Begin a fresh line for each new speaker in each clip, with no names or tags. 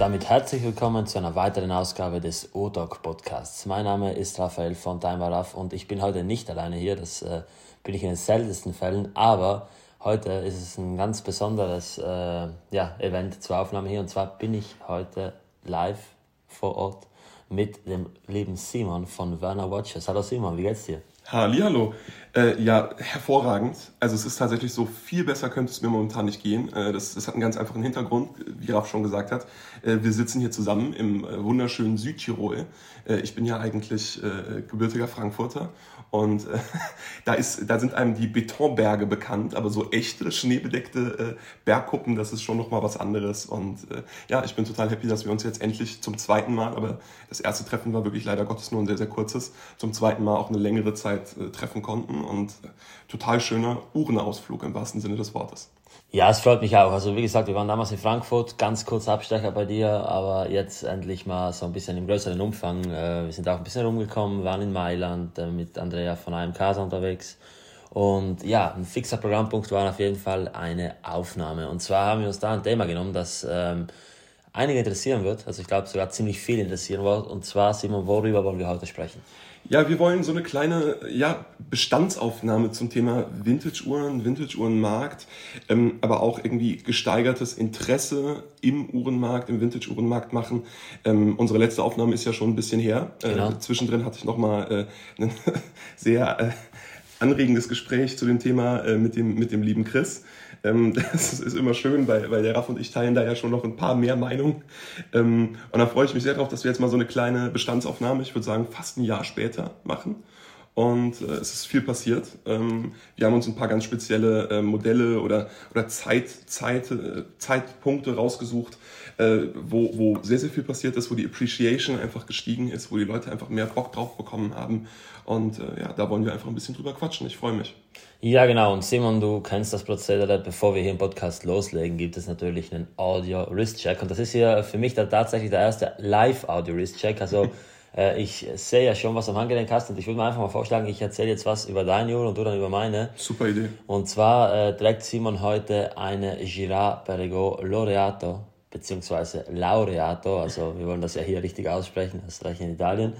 damit herzlich willkommen zu einer weiteren Ausgabe des O-Doc Podcasts. Mein Name ist Raphael von Timer und ich bin heute nicht alleine hier, das äh, bin ich in den seltensten Fällen, aber heute ist es ein ganz besonderes äh, ja, Event zur Aufnahme hier und zwar bin ich heute live vor Ort mit dem lieben Simon von Werner Watches. Hallo Simon, wie geht's dir?
Hallo. Äh, ja, hervorragend. Also es ist tatsächlich so, viel besser könnte es mir momentan nicht gehen. Äh, das, das hat einen ganz einfachen Hintergrund, wie Raf schon gesagt hat. Äh, wir sitzen hier zusammen im äh, wunderschönen Südtirol. Äh, ich bin ja eigentlich äh, gebürtiger Frankfurter und da, ist, da sind einem die Betonberge bekannt, aber so echte schneebedeckte Bergkuppen, das ist schon nochmal was anderes. Und ja, ich bin total happy, dass wir uns jetzt endlich zum zweiten Mal, aber das erste Treffen war wirklich leider Gottes nur ein sehr, sehr kurzes, zum zweiten Mal auch eine längere Zeit treffen konnten. Und total schöner Uhrenausflug im wahrsten Sinne des Wortes.
Ja, es freut mich auch. Also wie gesagt, wir waren damals in Frankfurt, ganz kurz Abstecher bei dir, aber jetzt endlich mal so ein bisschen im größeren Umfang. Äh, wir sind auch ein bisschen rumgekommen, waren in Mailand äh, mit Andrea von Casa unterwegs. Und ja, ein fixer Programmpunkt war auf jeden Fall eine Aufnahme. Und zwar haben wir uns da ein Thema genommen, das ähm, einige interessieren wird, also ich glaube sogar ziemlich viel interessieren wird. Und zwar, Simon, worüber wollen wir heute sprechen?
Ja, wir wollen so eine kleine ja, Bestandsaufnahme zum Thema Vintage-Uhren, Vintage-Uhrenmarkt, ähm, aber auch irgendwie gesteigertes Interesse im Uhrenmarkt, im Vintage-Uhrenmarkt machen. Ähm, unsere letzte Aufnahme ist ja schon ein bisschen her. Äh, genau. Zwischendrin hatte ich nochmal äh, ein sehr äh, anregendes Gespräch zu dem Thema äh, mit, dem, mit dem lieben Chris. Ähm, das ist immer schön, weil, weil der Raff und ich teilen da ja schon noch ein paar mehr Meinungen. Ähm, und da freue ich mich sehr drauf, dass wir jetzt mal so eine kleine Bestandsaufnahme, ich würde sagen fast ein Jahr später, machen. Und äh, es ist viel passiert. Ähm, wir haben uns ein paar ganz spezielle äh, Modelle oder, oder Zeit, Zeit, äh, Zeitpunkte rausgesucht, äh, wo, wo sehr, sehr viel passiert ist, wo die Appreciation einfach gestiegen ist, wo die Leute einfach mehr Bock drauf bekommen haben. Und äh, ja, da wollen wir einfach ein bisschen drüber quatschen. Ich freue mich.
Ja, genau. Und Simon, du kennst das Prozedere. Bevor wir hier im Podcast loslegen, gibt es natürlich einen Audio-Wrist-Check. Und das ist hier für mich da tatsächlich der erste Live-Audio-Wrist-Check. Also äh, ich sehe ja schon, was du am Handgelenk hast. Und ich würde mir einfach mal vorschlagen, ich erzähle jetzt was über deine Uhr und du dann über meine.
Super Idee.
Und zwar äh, trägt Simon heute eine Girard Perregaux Laureato beziehungsweise Laureato, also wir wollen das ja hier richtig aussprechen, das reicht in Italien.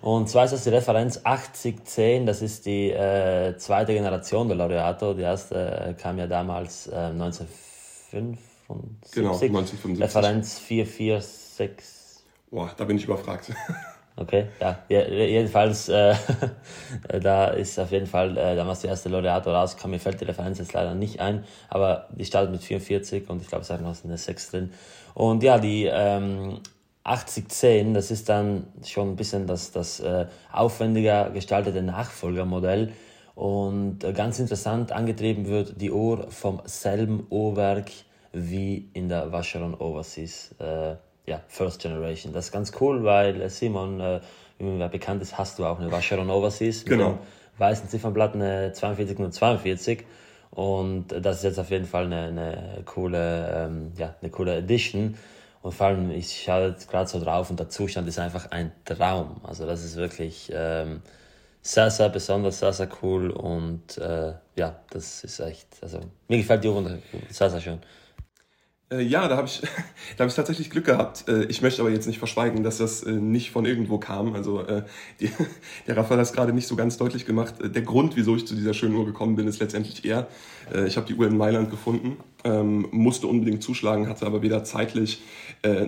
Und zwar ist das die Referenz 8010, das ist die äh, zweite Generation der Laureato, die erste äh, kam ja damals äh, 1975.
Genau, 1975.
Referenz 446.
Boah, da bin ich überfragt.
Okay, ja, jedenfalls, äh, da ist auf jeden Fall äh, damals die erste Laureato rauskam. Mir fällt die Referenz jetzt leider nicht ein, aber die startet mit 44 und ich glaube, es ist noch eine 6 drin. Und ja, die ähm, 8010, das ist dann schon ein bisschen das, das äh, aufwendiger gestaltete Nachfolgermodell. Und äh, ganz interessant angetrieben wird die Uhr vom selben Uhrwerk wie in der Vacheron Overseas. Äh, ja, First Generation. Das ist ganz cool, weil äh, Simon, äh, wie mir bekannt ist, hast du auch eine Vacheron Overseas
genau. mit
weißen Ziffernblatt, eine 42 und 42. Und das ist jetzt auf jeden Fall eine, eine coole, ähm, ja, eine coole Edition. Und vor allem, ich schaue jetzt gerade so drauf und der Zustand ist einfach ein Traum. Also das ist wirklich ähm, sehr, sehr besonders, sehr, sehr cool und äh, ja, das ist echt, also mir gefällt die Uhr sehr, sehr schön.
Äh, ja, da habe ich, hab ich tatsächlich Glück gehabt. Äh, ich möchte aber jetzt nicht verschweigen, dass das äh, nicht von irgendwo kam. Also die, der Raphael hat es gerade nicht so ganz deutlich gemacht. Der Grund, wieso ich zu dieser schönen Uhr gekommen bin, ist letztendlich er. Ich habe die Uhr in Mailand gefunden, ähm, musste unbedingt zuschlagen, hatte aber weder zeitlich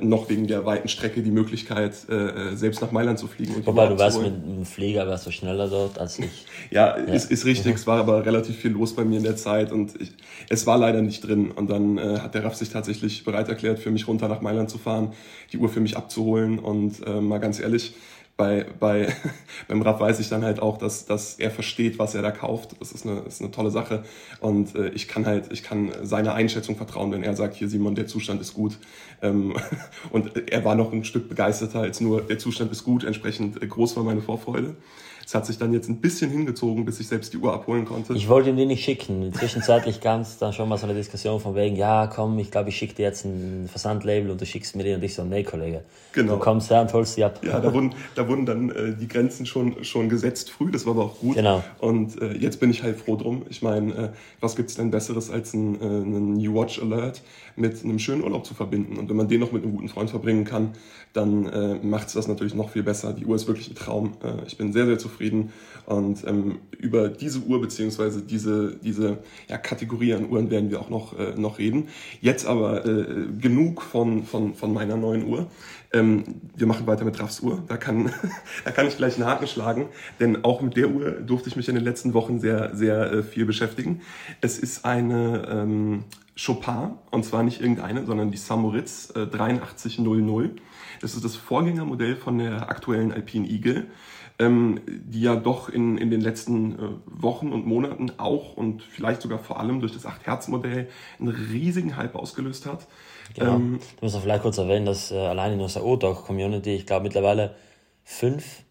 noch wegen der weiten Strecke die Möglichkeit, selbst nach Mailand zu fliegen.
Wobei du warst mit einem Flieger, warst du schneller dort als ich.
ja, ja. Ist, ist richtig. Mhm. Es war aber relativ viel los bei mir in der Zeit und ich, es war leider nicht drin. Und dann hat der Raff sich tatsächlich tatsächlich bereit erklärt, für mich runter nach Mailand zu fahren, die Uhr für mich abzuholen. Und äh, mal ganz ehrlich, bei, bei, beim Raff weiß ich dann halt auch, dass, dass er versteht, was er da kauft. Das ist eine, ist eine tolle Sache. Und äh, ich kann halt, ich kann seiner Einschätzung vertrauen, wenn er sagt, hier Simon, der Zustand ist gut. Ähm, und er war noch ein Stück begeisterter als nur, der Zustand ist gut, entsprechend äh, groß war meine Vorfreude. Es hat sich dann jetzt ein bisschen hingezogen, bis ich selbst die Uhr abholen konnte.
Ich wollte ihm die nicht schicken. Zwischenzeitlich gab es dann schon mal so eine Diskussion von wegen, ja komm, ich glaube, ich schicke dir jetzt ein Versandlabel und du schickst mir den und ich so, nee Kollege, genau. du kommst her und holst die ab.
Ja, da wurden, da wurden dann äh, die Grenzen schon, schon gesetzt früh, das war aber auch gut. Genau. Und äh, jetzt bin ich halt froh drum. Ich meine, äh, was gibt's denn Besseres als ein, äh, einen New Watch Alert mit einem schönen Urlaub zu verbinden? Und wenn man den noch mit einem guten Freund verbringen kann, dann äh, macht es das natürlich noch viel besser. Die Uhr ist wirklich ein Traum. Äh, ich bin sehr, sehr zufrieden. Und ähm, über diese Uhr beziehungsweise diese, diese ja, Kategorie an Uhren werden wir auch noch, äh, noch reden. Jetzt aber äh, genug von, von, von meiner neuen Uhr. Ähm, wir machen weiter mit Raffs Uhr. Da kann, da kann ich gleich einen Haken schlagen, denn auch mit der Uhr durfte ich mich in den letzten Wochen sehr, sehr äh, viel beschäftigen. Es ist eine ähm, Chopin, und zwar nicht irgendeine, sondern die Samoritz äh, 8300. Das ist das Vorgängermodell von der aktuellen Alpine Eagle, ähm, die ja doch in, in den letzten äh, Wochen und Monaten auch und vielleicht sogar vor allem durch das 8-Hertz-Modell einen riesigen Hype ausgelöst hat.
Genau. Ähm, du musst auch vielleicht kurz erwähnen, dass äh, allein in unserer O-Dog-Community, ich glaube mittlerweile fünf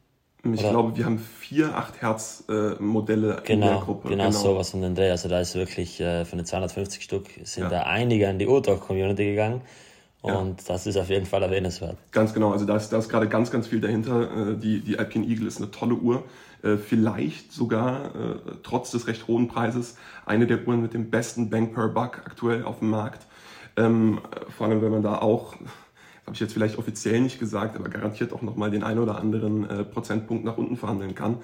ich Oder? glaube, wir haben vier 8 Hertz äh, Modelle
genau,
in der
Gruppe. Genau, genau sowas um den Dreh. Also da ist wirklich äh, von den 250 Stück sind ja. da einige an die O-Dog-Community gegangen. Und ja. das ist auf jeden Fall erwähnenswert.
Ganz genau, also da ist, da ist gerade ganz, ganz viel dahinter. Äh, die, die Alpine Eagle ist eine tolle Uhr. Äh, vielleicht sogar, äh, trotz des recht hohen Preises, eine der Uhren mit dem besten Bang per Buck aktuell auf dem Markt. Ähm, vor allem, wenn man da auch habe ich jetzt vielleicht offiziell nicht gesagt, aber garantiert auch nochmal den einen oder anderen äh, Prozentpunkt nach unten verhandeln kann.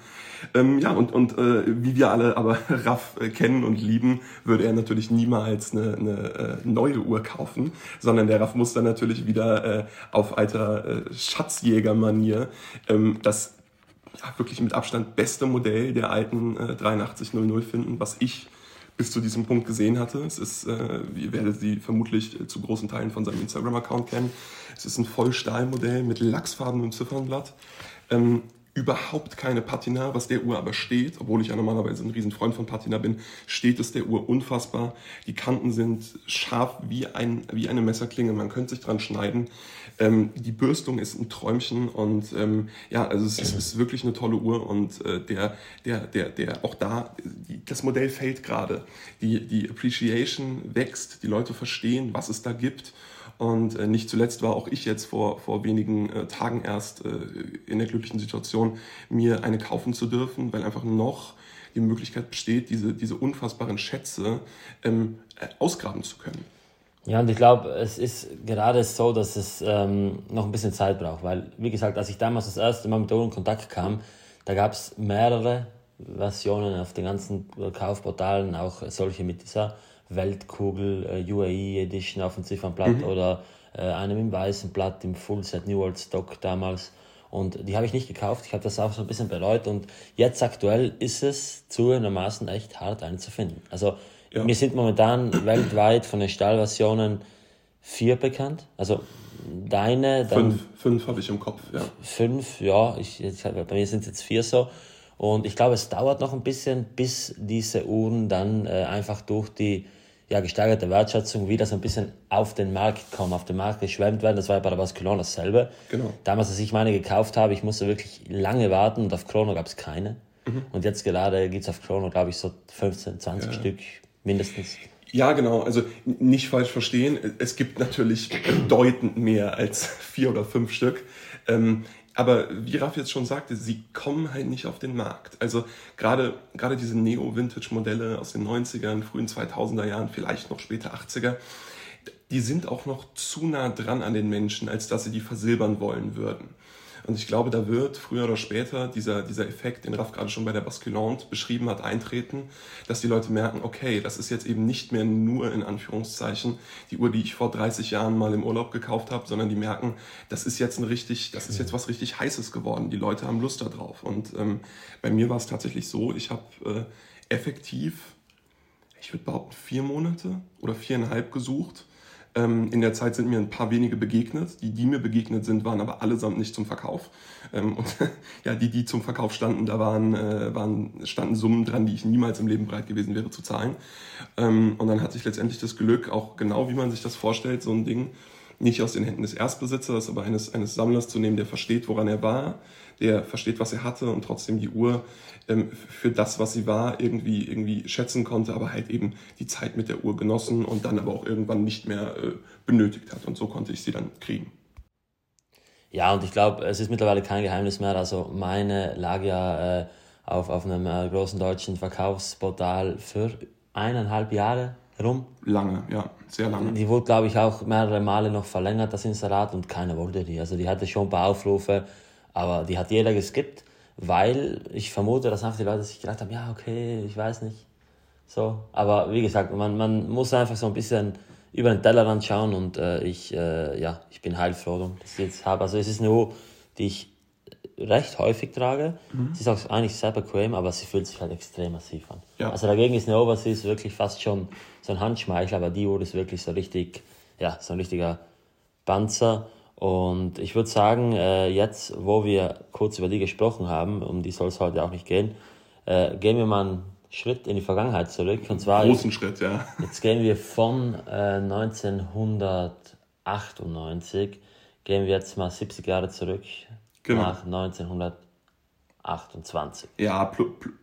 Ähm, ja, und, und äh, wie wir alle aber Raff äh, kennen und lieben, würde er natürlich niemals eine, eine äh, neue Uhr kaufen, sondern der Raff muss dann natürlich wieder äh, auf alter äh, Schatzjäger-Manier ähm, das ja, wirklich mit Abstand beste Modell der alten äh, 8300 finden, was ich bis zu diesem Punkt gesehen hatte. Es ist, äh, ihr werdet sie vermutlich äh, zu großen Teilen von seinem Instagram-Account kennen. Es ist ein Vollstahlmodell mit lachsfarbenem Ziffernblatt. Ähm, überhaupt keine Patina, was der Uhr aber steht, obwohl ich ja normalerweise ein Riesenfreund von Patina bin, steht es der Uhr unfassbar. Die Kanten sind scharf wie, ein, wie eine Messerklinge, man könnte sich dran schneiden. Ähm, die Bürstung ist ein Träumchen und ähm, ja, also es, es, ist wirklich eine tolle Uhr und äh, der, der, der, der, auch da, die, das Modell fällt gerade. Die, die Appreciation wächst, die Leute verstehen, was es da gibt und äh, nicht zuletzt war auch ich jetzt vor, vor wenigen äh, Tagen erst äh, in der glücklichen Situation, mir eine kaufen zu dürfen, weil einfach noch die Möglichkeit besteht, diese, diese unfassbaren Schätze ähm, äh, ausgraben zu können.
Ja, und ich glaube, es ist gerade so, dass es ähm, noch ein bisschen Zeit braucht, weil, wie gesagt, als ich damals das erste Mal mit Oro in Kontakt kam, da gab es mehrere Versionen auf den ganzen Kaufportalen, auch solche mit dieser Weltkugel äh, UAE Edition auf dem Ziffernblatt mhm. oder äh, einem im weißen Blatt im Fullset New World Stock damals. Und die habe ich nicht gekauft. Ich habe das auch so ein bisschen bereut. Und jetzt aktuell ist es zugegebenermaßen echt hart einzufinden. Also ja. mir sind momentan weltweit von den Stahlversionen vier bekannt. Also deine.
Dann fünf, fünf habe ich im Kopf, ja.
Fünf, ja. Ich, jetzt, bei mir sind es jetzt vier so. Und ich glaube, es dauert noch ein bisschen, bis diese Uhren dann äh, einfach durch die ja, gesteigerte Wertschätzung wieder so ein bisschen auf den Markt kommen, auf den Markt geschwemmt werden. Das war ja bei der Basculon dasselbe. Genau. Damals, als ich meine gekauft habe, ich musste wirklich lange warten und auf Chrono gab es keine. Mhm. Und jetzt gerade gibt es auf Chrono, glaube ich, so 15, 20 ja. Stück mindestens.
Ja, genau. Also nicht falsch verstehen. Es gibt natürlich bedeutend mehr als vier oder fünf Stück. Ähm, aber wie Raff jetzt schon sagte, sie kommen halt nicht auf den Markt. Also gerade, gerade diese Neo-Vintage-Modelle aus den 90ern, frühen 2000er Jahren, vielleicht noch später 80er, die sind auch noch zu nah dran an den Menschen, als dass sie die versilbern wollen würden. Und ich glaube, da wird früher oder später dieser, dieser Effekt, den Raff gerade schon bei der Basculante beschrieben hat, eintreten, dass die Leute merken, okay, das ist jetzt eben nicht mehr nur in Anführungszeichen die Uhr, die ich vor 30 Jahren mal im Urlaub gekauft habe, sondern die merken, das ist jetzt ein richtig, das ist jetzt was richtig Heißes geworden. Die Leute haben Lust darauf. Und ähm, bei mir war es tatsächlich so, ich habe äh, effektiv, ich würde behaupten, vier Monate oder viereinhalb gesucht ähm, in der Zeit sind mir ein paar wenige begegnet. Die, die mir begegnet sind, waren aber allesamt nicht zum Verkauf. Ähm, und ja, die, die zum Verkauf standen, da waren, äh, waren, standen Summen dran, die ich niemals im Leben bereit gewesen wäre zu zahlen. Ähm, und dann hatte ich letztendlich das Glück, auch genau wie man sich das vorstellt, so ein Ding nicht aus den Händen des Erstbesitzers, aber eines, eines Sammlers zu nehmen, der versteht, woran er war, der versteht, was er hatte und trotzdem die Uhr ähm, für das, was sie war, irgendwie, irgendwie schätzen konnte, aber halt eben die Zeit mit der Uhr genossen und dann aber auch irgendwann nicht mehr äh, benötigt hat. Und so konnte ich sie dann kriegen.
Ja, und ich glaube, es ist mittlerweile kein Geheimnis mehr. Also meine lag ja äh, auf, auf einem äh, großen deutschen Verkaufsportal für eineinhalb Jahre rum.
Lange, ja, sehr lange.
Die wurde, glaube ich, auch mehrere Male noch verlängert, das Inserat, und keiner wollte die. Also die hatte schon ein paar Aufrufe, aber die hat jeder geskippt, weil ich vermute, dass einfach die Leute sich gedacht haben, ja, okay, ich weiß nicht. So, aber wie gesagt, man, man muss einfach so ein bisschen über den Tellerrand schauen und äh, ich, äh, ja, ich bin heilfroh, dass ich jetzt habe. Also es ist eine Uhr, die ich recht häufig trage. Mhm. Sie ist auch eigentlich sehr bequem, aber sie fühlt sich halt extrem massiv an. Ja. Also dagegen ist eine Overseas wirklich fast schon so ein Handschmeichel, aber die Uhr ist wirklich so richtig, ja, so ein richtiger Panzer. Und ich würde sagen, äh, jetzt, wo wir kurz über die gesprochen haben, um die soll es heute auch nicht gehen, äh, gehen wir mal einen Schritt in die Vergangenheit zurück. Und zwar
großen jetzt, Schritt, ja.
Jetzt gehen wir von äh, 1998, gehen wir jetzt mal 70 Jahre zurück genau. nach 1928.
Ja,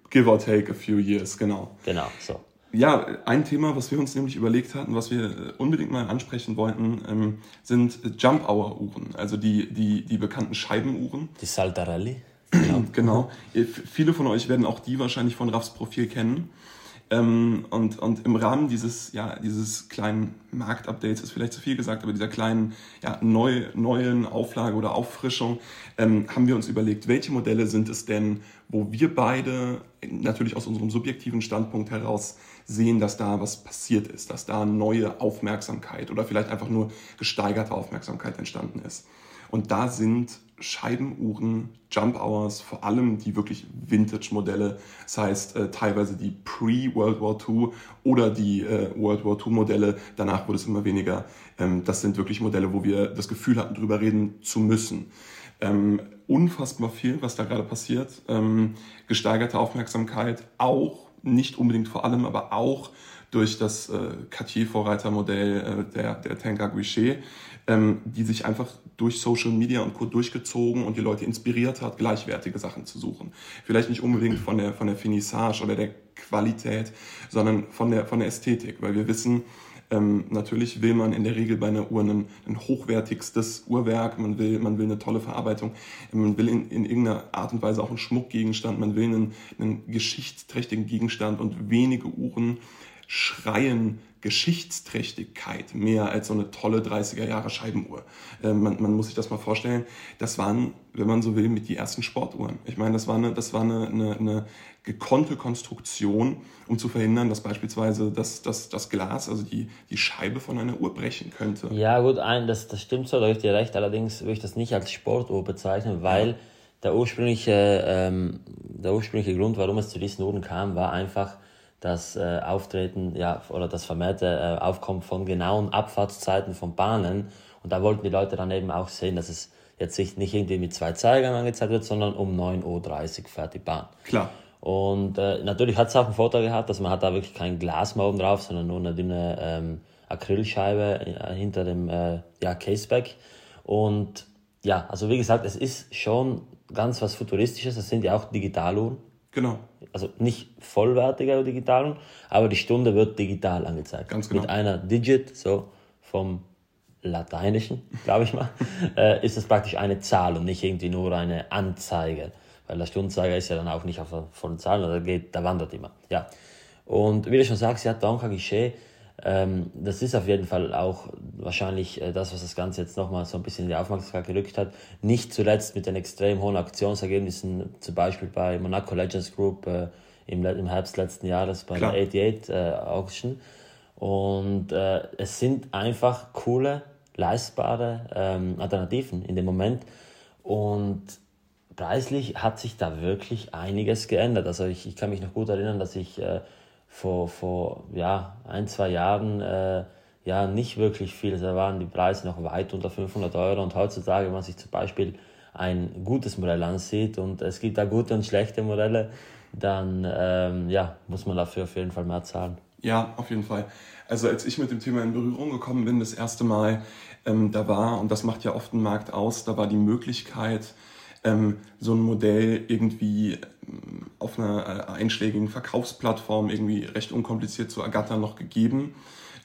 give or take a few years, genau.
Genau, so.
Ja, ein Thema, was wir uns nämlich überlegt hatten, was wir äh, unbedingt mal ansprechen wollten, ähm, sind Jump-Hour-Uhren, also die, die, die bekannten Scheibenuhren.
Die Saltarelli.
Genau. genau. Viele von euch werden auch die wahrscheinlich von Raffs Profil kennen. Ähm, und, und im Rahmen dieses, ja, dieses kleinen Marktupdates ist vielleicht zu viel gesagt, aber dieser kleinen ja, neu, neuen Auflage oder Auffrischung ähm, haben wir uns überlegt, welche Modelle sind es denn, wo wir beide natürlich aus unserem subjektiven Standpunkt heraus sehen, dass da was passiert ist, dass da neue Aufmerksamkeit oder vielleicht einfach nur gesteigerte Aufmerksamkeit entstanden ist. Und da sind Scheibenuhren, Jump Hours, vor allem die wirklich Vintage-Modelle, das heißt äh, teilweise die Pre-World War II oder die äh, World War II-Modelle, danach wurde es immer weniger. Ähm, das sind wirklich Modelle, wo wir das Gefühl hatten, drüber reden zu müssen. Ähm, unfassbar viel, was da gerade passiert. Ähm, gesteigerte Aufmerksamkeit, auch, nicht unbedingt vor allem, aber auch durch das äh, Cartier-Vorreitermodell äh, der, der Tenka Guichet, ähm, die sich einfach durch Social Media und Co. durchgezogen und die Leute inspiriert hat, gleichwertige Sachen zu suchen. Vielleicht nicht unbedingt von der, von der Finissage oder der Qualität, sondern von der, von der Ästhetik, weil wir wissen, ähm, natürlich will man in der Regel bei einer Uhr ein, ein hochwertigstes Uhrwerk, man will, man will eine tolle Verarbeitung, man will in, in irgendeiner Art und Weise auch einen Schmuckgegenstand, man will einen, einen geschichtsträchtigen Gegenstand. Und wenige Uhren schreien Geschichtsträchtigkeit mehr als so eine tolle 30er Jahre Scheibenuhr. Äh, man, man, muss sich das mal vorstellen. Das waren, wenn man so will, mit die ersten Sportuhren. Ich meine, das war eine, das war eine, eine, eine gekonnte Konstruktion, um zu verhindern, dass beispielsweise das, das, das Glas, also die, die Scheibe von einer Uhr brechen könnte.
Ja, gut, ein, das, das stimmt so, da habe ich dir recht. Allerdings würde ich das nicht als Sportuhr bezeichnen, weil der, ursprüngliche, ähm, der ursprüngliche Grund, warum es zu diesen Uhren kam, war einfach, das äh, Auftreten ja, oder das vermehrte äh, Aufkommen von genauen Abfahrtszeiten von Bahnen. Und da wollten die Leute dann eben auch sehen, dass es jetzt nicht irgendwie mit zwei Zeigern angezeigt wird, sondern um 9.30 Uhr fährt die Bahn.
Klar.
Und äh, natürlich hat es auch einen Vorteil gehabt, dass man hat da wirklich kein Glas mehr oben drauf, sondern nur eine dünne ähm, Acrylscheibe äh, hinter dem äh, ja, Caseback. Und ja, also wie gesagt, es ist schon ganz was Futuristisches. Es sind ja auch Digitaluhren.
Genau.
Also nicht vollwertige digitalen, aber die Stunde wird digital angezeigt.
Ganz genau.
Mit einer Digit, so vom Lateinischen, glaube ich mal, äh, ist es praktisch eine Zahl und nicht irgendwie nur eine Anzeige. Weil der Stundenzeiger ist ja dann auch nicht auf von Zahlen, da geht, da wandert immer. Ja. Und wie du schon sagst, ja, Donka Guichet ähm, das ist auf jeden Fall auch wahrscheinlich äh, das, was das Ganze jetzt nochmal so ein bisschen in die Aufmerksamkeit gerückt hat. Nicht zuletzt mit den extrem hohen Aktionsergebnissen, zum Beispiel bei Monaco Legends Group äh, im, im Herbst letzten Jahres bei Klar. der 88 äh, Auction. Und äh, es sind einfach coole, leistbare ähm, Alternativen in dem Moment. Und preislich hat sich da wirklich einiges geändert. Also ich, ich kann mich noch gut erinnern, dass ich äh, vor, vor ja, ein, zwei Jahren äh, ja nicht wirklich viel. Da waren die Preise noch weit unter 500 Euro und heutzutage, wenn man sich zum Beispiel ein gutes Modell ansieht und es gibt da gute und schlechte Modelle, dann ähm, ja, muss man dafür auf jeden Fall mehr zahlen.
Ja, auf jeden Fall. Also als ich mit dem Thema in Berührung gekommen bin, das erste Mal, ähm, da war, und das macht ja oft einen Markt aus, da war die Möglichkeit, ähm, so ein Modell irgendwie ähm, auf einer äh, einschlägigen Verkaufsplattform irgendwie recht unkompliziert zu ergattern noch gegeben.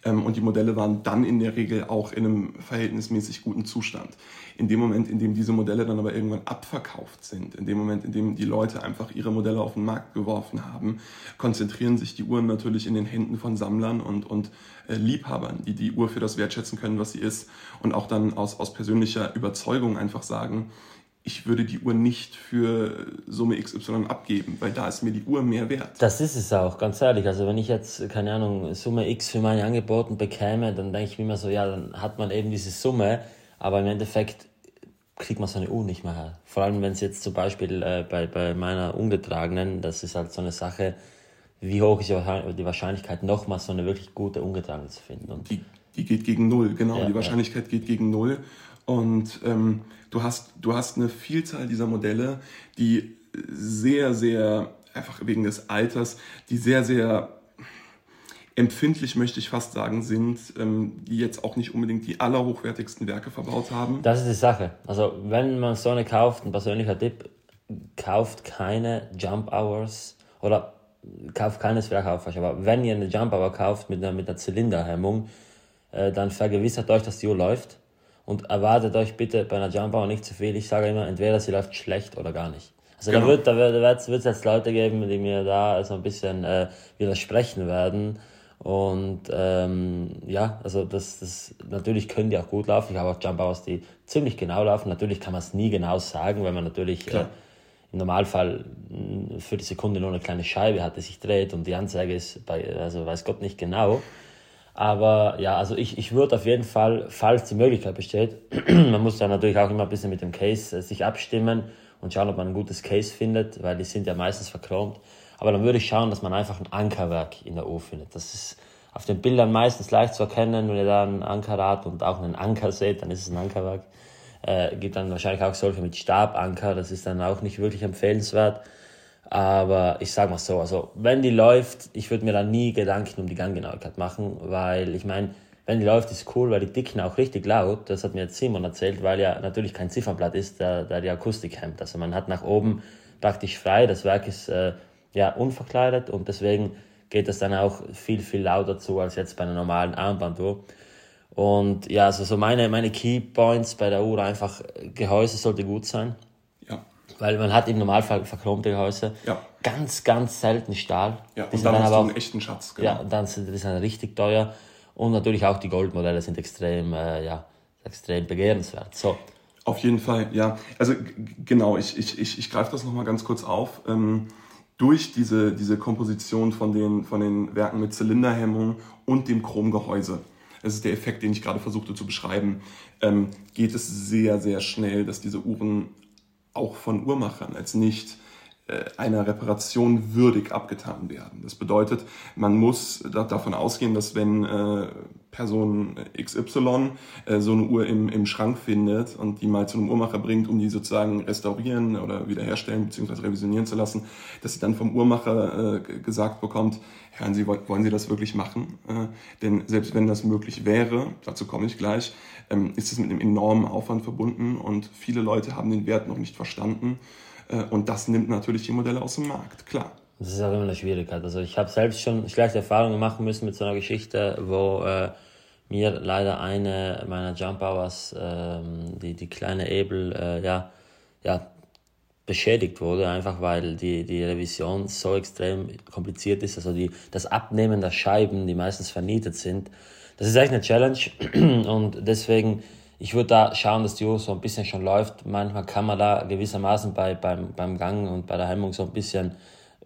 Ähm, und die Modelle waren dann in der Regel auch in einem verhältnismäßig guten Zustand. In dem Moment, in dem diese Modelle dann aber irgendwann abverkauft sind, in dem Moment, in dem die Leute einfach ihre Modelle auf den Markt geworfen haben, konzentrieren sich die Uhren natürlich in den Händen von Sammlern und, und äh, Liebhabern, die die Uhr für das wertschätzen können, was sie ist und auch dann aus, aus persönlicher Überzeugung einfach sagen, ich würde die Uhr nicht für Summe XY abgeben, weil da ist mir die Uhr mehr wert.
Das ist es auch, ganz ehrlich. Also wenn ich jetzt, keine Ahnung, Summe X für meine Angeboten bekäme, dann denke ich mir immer so, ja, dann hat man eben diese Summe, aber im Endeffekt kriegt man so eine Uhr nicht mehr her. Vor allem wenn es jetzt zum Beispiel äh, bei, bei meiner ungetragenen, das ist halt so eine Sache, wie hoch ist die Wahrscheinlichkeit, nochmal so eine wirklich gute ungetragene zu finden. Und
die, die geht gegen Null, genau. Ja, die Wahrscheinlichkeit ja. geht gegen Null. Und ähm, du, hast, du hast eine Vielzahl dieser Modelle, die sehr, sehr, einfach wegen des Alters, die sehr, sehr empfindlich, möchte ich fast sagen, sind, ähm, die jetzt auch nicht unbedingt die allerhochwertigsten Werke verbaut haben.
Das ist die Sache. Also wenn man so eine kauft, ein persönlicher Tipp, kauft keine Jump Hours oder kauft keines Werk auf euch. Aber wenn ihr eine Jump Hour kauft mit einer, mit einer Zylinderhemmung, äh, dann vergewissert euch, dass die Uhr läuft und erwartet euch bitte bei einer Jumper nicht zu viel. Ich sage immer, entweder sie läuft schlecht oder gar nicht. Also genau. da wird da wird es jetzt Leute geben, die mir da so ein bisschen äh, widersprechen werden. Und ähm, ja, also das, das natürlich können die auch gut laufen. Ich habe auch Jumpers, die ziemlich genau laufen. Natürlich kann man es nie genau sagen, weil man natürlich äh, im Normalfall für die Sekunde nur eine kleine Scheibe hat, die sich dreht und die Anzeige ist bei, also weiß Gott nicht genau. Aber ja, also ich, ich würde auf jeden Fall, falls die Möglichkeit besteht, man muss dann natürlich auch immer ein bisschen mit dem Case äh, sich abstimmen und schauen, ob man ein gutes Case findet, weil die sind ja meistens verchromt. Aber dann würde ich schauen, dass man einfach ein Ankerwerk in der Uhr findet. Das ist auf den Bildern meistens leicht zu erkennen, wenn ihr da ein Ankerrad und auch einen Anker seht, dann ist es ein Ankerwerk. Äh, gibt dann wahrscheinlich auch solche mit Stabanker, das ist dann auch nicht wirklich empfehlenswert. Aber ich sag mal so, also wenn die läuft, ich würde mir da nie Gedanken um die Ganggenauigkeit machen, weil ich meine, wenn die läuft, ist cool, weil die Dicken auch richtig laut, das hat mir jetzt Simon erzählt, weil ja natürlich kein Zifferblatt ist, da, da die Akustik hemmt. Also man hat nach oben praktisch frei, das Werk ist äh, ja unverkleidet und deswegen geht das dann auch viel, viel lauter zu als jetzt bei einer normalen Armbanduhr. Und ja, also so meine, meine Key Points bei der Uhr einfach, Gehäuse sollte gut sein. Weil man hat im Normalfall verchromte Gehäuse. Ja. Ganz, ganz selten Stahl.
Ja, und dann, dann hast du einen echten Schatz.
Genau. Ja, dann sind die sind richtig teuer. Und natürlich auch die Goldmodelle sind extrem, äh, ja, extrem begehrenswert. So.
Auf jeden Fall, ja. Also genau, ich, ich, ich, ich greife das nochmal ganz kurz auf. Ähm, durch diese, diese Komposition von den, von den Werken mit Zylinderhemmung und dem Chromgehäuse, das ist der Effekt, den ich gerade versuchte zu beschreiben, ähm, geht es sehr, sehr schnell, dass diese Uhren auch von Uhrmachern als nicht äh, einer Reparation würdig abgetan werden. Das bedeutet, man muss davon ausgehen, dass wenn äh, Person XY äh, so eine Uhr im, im Schrank findet und die mal zu einem Uhrmacher bringt, um die sozusagen restaurieren oder wiederherstellen bzw. revisionieren zu lassen, dass sie dann vom Uhrmacher gesagt bekommt, Hören Sie, wollen Sie das wirklich machen? denn selbst wenn das möglich wäre, dazu komme ich gleich, ähm, ist es mit einem enormen Aufwand verbunden und viele Leute haben den Wert noch nicht verstanden. Äh, und das nimmt natürlich die Modelle aus dem Markt, klar.
Das ist auch immer eine Schwierigkeit. Also ich habe selbst schon schlechte Erfahrungen machen müssen mit so einer Geschichte, wo äh, mir leider eine meiner Jump Hours, ähm, die, die kleine Ebel, äh, ja, ja, beschädigt wurde, einfach weil die, die Revision so extrem kompliziert ist. Also die, das Abnehmen der Scheiben, die meistens vernietet sind, das ist echt eine Challenge und deswegen, ich würde da schauen, dass die Uhr so ein bisschen schon läuft. Manchmal kann man da gewissermaßen bei, beim, beim Gang und bei der Hemmung so ein bisschen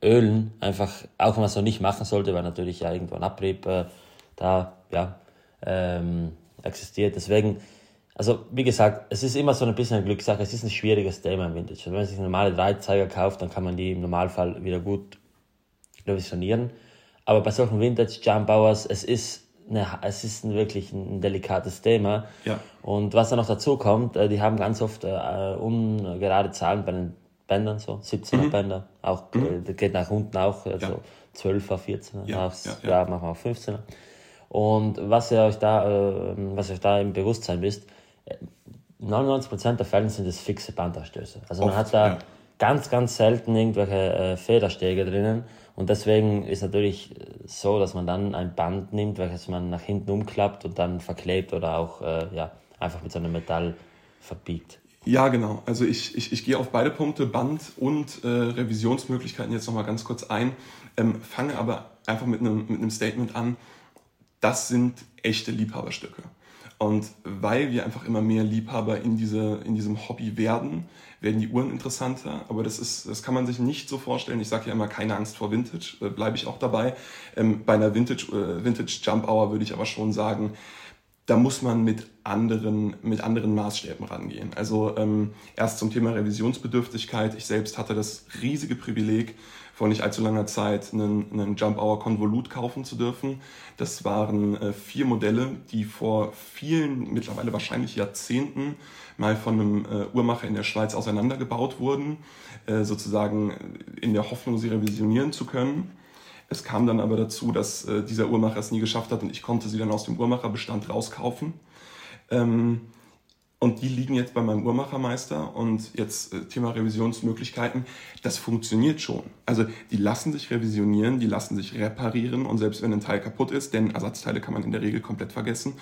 ölen, einfach, auch wenn man es so nicht machen sollte, weil natürlich ja irgendwo ein Abrieb äh, da ja, ähm, existiert. Deswegen, also wie gesagt, es ist immer so ein bisschen eine Glückssache, es ist ein schwieriges Thema im Vintage. wenn man sich normale Dreizeiger kauft, dann kann man die im Normalfall wieder gut revisionieren. Aber bei solchen Vintage Jump Hours, es ist eine, es ist ein, wirklich ein delikates Thema.
Ja.
Und was da noch dazu kommt, äh, die haben ganz oft äh, ungerade Zahlen bei den Bändern, so 17er mhm. Bänder, auch mhm. äh, geht nach unten auch, also ja. 12er, 14er, ja, aufs, ja, ja. ja manchmal auf 15er. Und was ihr euch da, äh, was euch da im Bewusstsein wisst, 99% der Fälle sind es fixe Bandausstöße. Also Oft, man hat da ja. ganz, ganz selten irgendwelche äh, Federstege drinnen. Und deswegen ist natürlich so, dass man dann ein Band nimmt, welches man nach hinten umklappt und dann verklebt oder auch äh, ja, einfach mit so einem Metall verbiegt.
Ja, genau. Also ich, ich, ich gehe auf beide Punkte, Band und äh, Revisionsmöglichkeiten jetzt nochmal ganz kurz ein, ähm, fange aber einfach mit einem, mit einem Statement an, das sind echte Liebhaberstücke. Und weil wir einfach immer mehr Liebhaber in, diese, in diesem Hobby werden, werden die Uhren interessanter. Aber das, ist, das kann man sich nicht so vorstellen. Ich sage ja immer, keine Angst vor Vintage, äh, bleibe ich auch dabei. Ähm, bei einer Vintage, äh, Vintage Jump Hour würde ich aber schon sagen, da muss man mit anderen, mit anderen Maßstäben rangehen. Also ähm, erst zum Thema Revisionsbedürftigkeit. Ich selbst hatte das riesige Privileg, vor nicht allzu langer Zeit einen, einen Jump Hour Konvolut kaufen zu dürfen. Das waren äh, vier Modelle, die vor vielen, mittlerweile wahrscheinlich Jahrzehnten, mal von einem äh, Uhrmacher in der Schweiz auseinandergebaut wurden, äh, sozusagen in der Hoffnung, sie revisionieren zu können. Es kam dann aber dazu, dass äh, dieser Uhrmacher es nie geschafft hat und ich konnte sie dann aus dem Uhrmacherbestand rauskaufen. Ähm, und die liegen jetzt bei meinem Uhrmachermeister und jetzt äh, Thema Revisionsmöglichkeiten. Das funktioniert schon. Also die lassen sich revisionieren, die lassen sich reparieren und selbst wenn ein Teil kaputt ist, denn Ersatzteile kann man in der Regel komplett vergessen.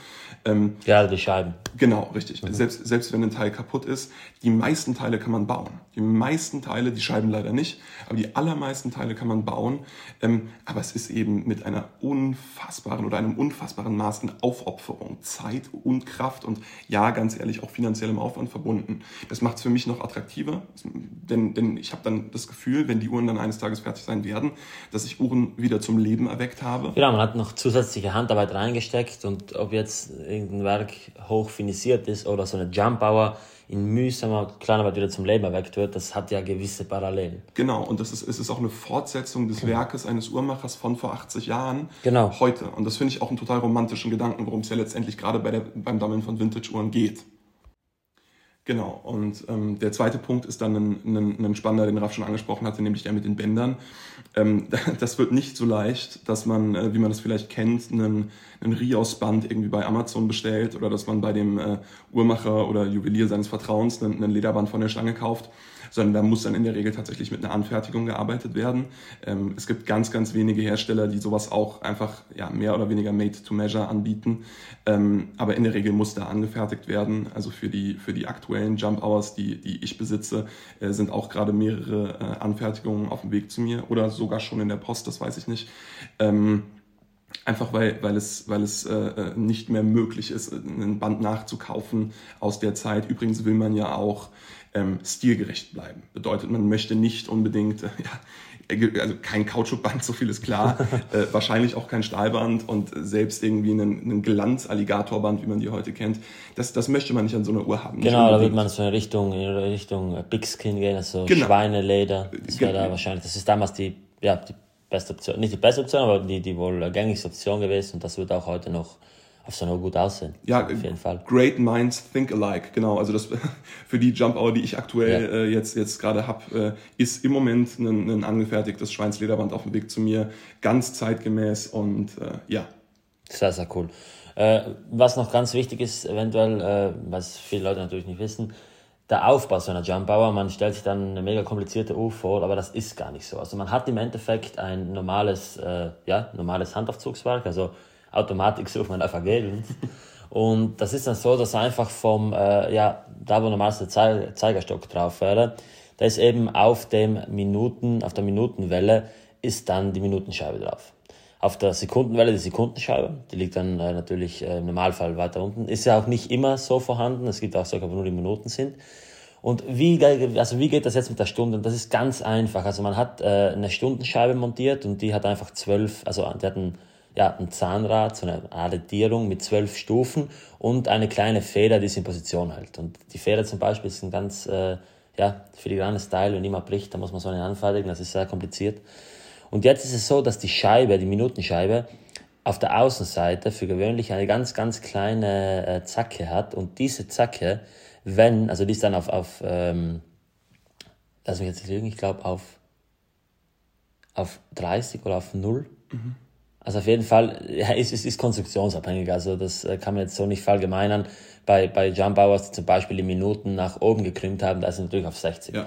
Ähm, ja, die Scheiben.
Genau, richtig. Mhm. Selbst, selbst wenn ein Teil kaputt ist, die meisten Teile kann man bauen. Die meisten Teile, die Scheiben leider nicht, aber die allermeisten Teile kann man bauen. Ähm, aber es ist eben mit einer unfassbaren oder einem unfassbaren Maß an Aufopferung, Zeit und Kraft und ja, ganz ehrlich, auch finanziellem Aufwand verbunden. Das macht es für mich noch attraktiver, denn, denn ich habe dann das Gefühl, wenn die Uhren dann eines Tages fertig sein werden, dass ich Uhren wieder zum Leben erweckt habe.
Genau, man hat noch zusätzliche Handarbeit reingesteckt und ob jetzt irgendein Werk hoch finisiert ist oder so eine Jump Hour in mühsamer Kleinarbeit wieder zum Leben erweckt wird, das hat ja gewisse Parallelen.
Genau, und das ist, es ist auch eine Fortsetzung des Werkes eines Uhrmachers von vor 80 Jahren genau. heute. Und das finde ich auch einen total romantischen Gedanken, worum es ja letztendlich gerade bei der, beim Sammeln von Vintage-Uhren geht. Genau, und ähm, der zweite Punkt ist dann ein, ein, ein spannender, den Raf schon angesprochen hatte, nämlich der mit den Bändern. Ähm, das wird nicht so leicht, dass man, äh, wie man das vielleicht kennt, einen, einen Rios-Band irgendwie bei Amazon bestellt oder dass man bei dem äh, Uhrmacher oder Juwelier seines Vertrauens einen, einen Lederband von der Stange kauft sondern da muss dann in der Regel tatsächlich mit einer Anfertigung gearbeitet werden. Ähm, es gibt ganz, ganz wenige Hersteller, die sowas auch einfach ja, mehr oder weniger made to measure anbieten. Ähm, aber in der Regel muss da angefertigt werden. Also für die, für die aktuellen Jump Hours, die, die ich besitze, äh, sind auch gerade mehrere äh, Anfertigungen auf dem Weg zu mir oder sogar schon in der Post, das weiß ich nicht. Ähm, Einfach weil, weil es, weil es äh, äh nicht mehr möglich ist, ein Band nachzukaufen aus der Zeit. Übrigens will man ja auch ähm, stilgerecht bleiben. Bedeutet, man möchte nicht unbedingt, äh, ja, also kein Kautschukband, so viel ist klar, äh, wahrscheinlich auch kein Stahlband und selbst irgendwie einen, einen Glanz-Alligatorband, wie man die heute kennt, das, das möchte man nicht an so einer Uhr haben.
Genau, da wird man so in Richtung, in Richtung Big Skin gehen, also genau. Schweineleder, das wäre da wahrscheinlich, das ist damals die, ja, die beste Option, nicht die beste Option, aber die, die wohl gängigste Option gewesen und das wird auch heute noch auf so einer gut aussehen.
Ja, auf jeden Fall. Great minds think alike, genau. Also das für die Jump Hour, die ich aktuell ja. äh, jetzt jetzt gerade habe, äh, ist im Moment ein, ein angefertigtes Schweinslederband auf dem Weg zu mir, ganz zeitgemäß und äh, ja.
Sehr, sehr cool. Äh, was noch ganz wichtig ist, eventuell, äh, was viele Leute natürlich nicht wissen, der Aufbau so einer Jump Hour, man stellt sich dann eine mega komplizierte Uhr vor, aber das ist gar nicht so. Also man hat im Endeffekt ein normales, äh, ja, normales Handaufzugswerk, also Automatik so auf mein AVG. Und das ist dann so, dass einfach vom, äh, ja, da wo normalerweise der Zeigerstock drauf wäre, da ist eben auf dem Minuten, auf der Minutenwelle ist dann die Minutenscheibe drauf. Auf der Sekundenwelle die Sekundenscheibe, die liegt dann äh, natürlich äh, im Normalfall weiter unten. Ist ja auch nicht immer so vorhanden, es gibt auch solche, wo nur die Minuten sind. Und wie, also wie geht das jetzt mit der Stunde? Das ist ganz einfach. Also man hat äh, eine Stundenscheibe montiert und die hat einfach zwölf, also die hat einen ja, ein Zahnrad, so eine Arretierung mit zwölf Stufen und eine kleine Feder, die sie in Position hält. Und die Feder zum Beispiel ist ein ganz äh, ja, filigranes Teil, wenn jemand bricht, dann muss man so eine anfertigen, das ist sehr kompliziert. Und jetzt ist es so, dass die Scheibe, die Minutenscheibe, auf der Außenseite für gewöhnlich eine ganz, ganz kleine äh, Zacke hat und diese Zacke, wenn, also die ist dann auf, auf ähm, lass mich jetzt lügen, ich glaube auf auf 30 oder auf 0. Mhm. Also auf jeden Fall, ja, es, es ist konstruktionsabhängig, also das äh, kann man jetzt so nicht verallgemeinern. Bei, bei Jump Hours, die zum Beispiel die Minuten nach oben gekrümmt haben, da ist natürlich auf 60. Ja.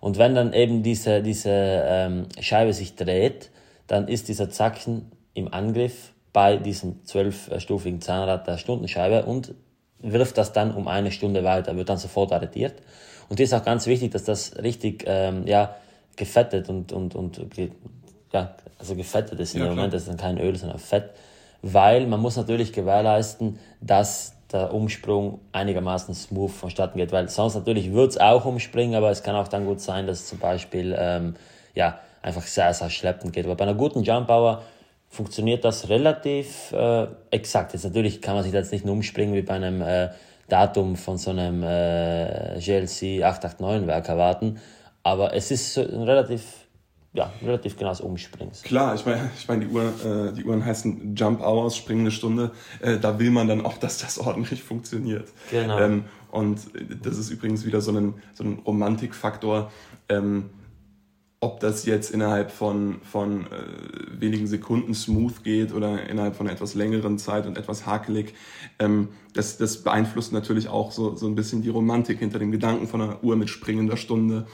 Und wenn dann eben diese, diese ähm, Scheibe sich dreht, dann ist dieser Zacken im Angriff bei diesem zwölfstufigen Zahnrad der Stundenscheibe und wirft das dann um eine Stunde weiter, wird dann sofort arretiert. Und hier ist auch ganz wichtig, dass das richtig ähm, ja, gefettet und, und, und ja, also gefettet ist in ja, dem Moment, das ist dann kein Öl, sondern Fett, weil man muss natürlich gewährleisten, dass der Umsprung einigermaßen smooth vonstatten geht, weil sonst natürlich wird es auch umspringen, aber es kann auch dann gut sein, dass zum Beispiel ähm, ja, einfach sehr, sehr schleppend geht. Aber bei einer guten Jump Power funktioniert das relativ äh, exakt. Jetzt natürlich kann man sich jetzt nicht nur umspringen wie bei einem äh, Datum von so einem äh, GLC 889 Werk erwarten, aber es ist ein relativ ja, relativ genau Umspringst.
Klar, ich meine, ich mein, die, Uhr, äh, die Uhren heißen Jump Hours, springende Stunde. Äh, da will man dann auch, dass das ordentlich funktioniert. Genau. Ähm, und das ist übrigens wieder so ein, so ein Romantikfaktor. Ähm, ob das jetzt innerhalb von, von äh, wenigen Sekunden smooth geht oder innerhalb von einer etwas längeren Zeit und etwas hakelig, ähm, das, das beeinflusst natürlich auch so, so ein bisschen die Romantik hinter dem Gedanken von einer Uhr mit springender Stunde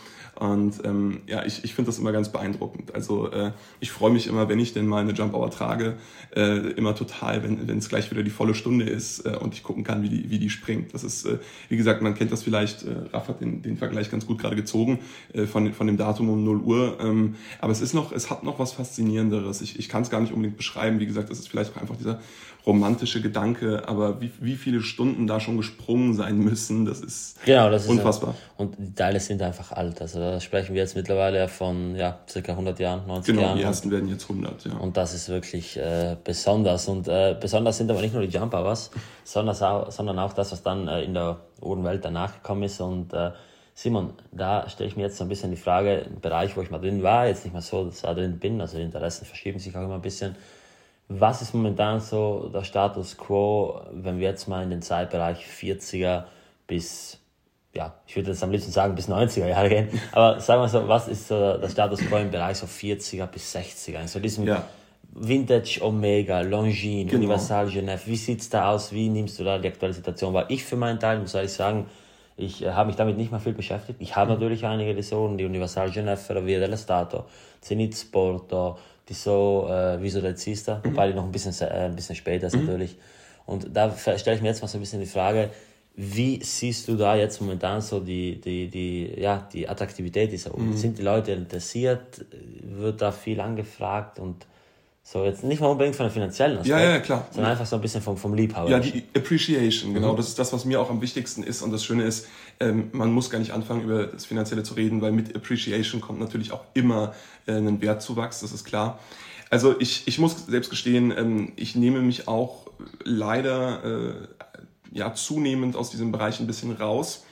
und ähm, ja, ich, ich finde das immer ganz beeindruckend. Also äh, ich freue mich immer, wenn ich denn mal eine Jump Hour trage, äh, immer total, wenn es gleich wieder die volle Stunde ist äh, und ich gucken kann, wie die, wie die springt. Das ist, äh, wie gesagt, man kennt das vielleicht, äh, Raff hat den, den Vergleich ganz gut gerade gezogen äh, von, von dem Datum um 0 Uhr. Ähm, aber es ist noch, es hat noch was Faszinierenderes. Ich, ich kann es gar nicht unbedingt beschreiben. Wie gesagt, es ist vielleicht auch einfach dieser romantische Gedanke, aber wie, wie viele Stunden da schon gesprungen sein müssen, das ist genau, das unfassbar.
Ist und die Teile sind einfach alt. Also da sprechen wir jetzt mittlerweile von ja, circa 100 Jahren, 90
genau,
Jahren.
Genau, die ersten werden jetzt 100, ja.
Und das ist wirklich äh, besonders. Und äh, besonders sind aber nicht nur die Jump Hours, sondern auch, sondern auch das, was dann äh, in der Uhrenwelt danach gekommen ist. Und äh, Simon, da stelle ich mir jetzt so ein bisschen die Frage, im Bereich, wo ich mal drin war, jetzt nicht mehr so da drin bin, also die Interessen verschieben sich auch immer ein bisschen. Was ist momentan so der Status quo, wenn wir jetzt mal in den Zeitbereich 40er bis, ja, ich würde jetzt am liebsten sagen bis 90er Jahre gehen, aber sagen wir so, was ist so der Status quo im Bereich so 40er bis 60er? Also diesem ja. Vintage Omega, Longines, genau. Universal Genève, wie sieht es da aus? Wie nimmst du da die aktuelle Situation wahr? Ich für meinen Teil muss ehrlich sagen, ich äh, habe mich damit nicht mehr viel beschäftigt. Ich habe mhm. natürlich einige Lesionen, die Universal Genève, Ferrovia dello Stato, Zenit Sporto, die so äh, visualisierst, mhm. weil die noch ein bisschen, äh, ein bisschen später ist mhm. natürlich. Und da stelle ich mir jetzt mal so ein bisschen die Frage, wie siehst du da jetzt momentan so die, die, die, ja, die Attraktivität dieser Uhr? Mhm. Sind die Leute interessiert? Wird da viel angefragt? Und so, jetzt nicht mal unbedingt von der finanziellen
Aspekt, ja, ja, klar.
sondern einfach so ein bisschen vom, vom Liebhaber.
Ja, die Appreciation, genau. Mhm. Das ist das, was mir auch am wichtigsten ist. Und das Schöne ist, ähm, man muss gar nicht anfangen, über das Finanzielle zu reden, weil mit Appreciation kommt natürlich auch immer äh, ein Wertzuwachs, das ist klar. Also ich, ich muss selbst gestehen, ähm, ich nehme mich auch leider äh, ja, zunehmend aus diesem Bereich ein bisschen raus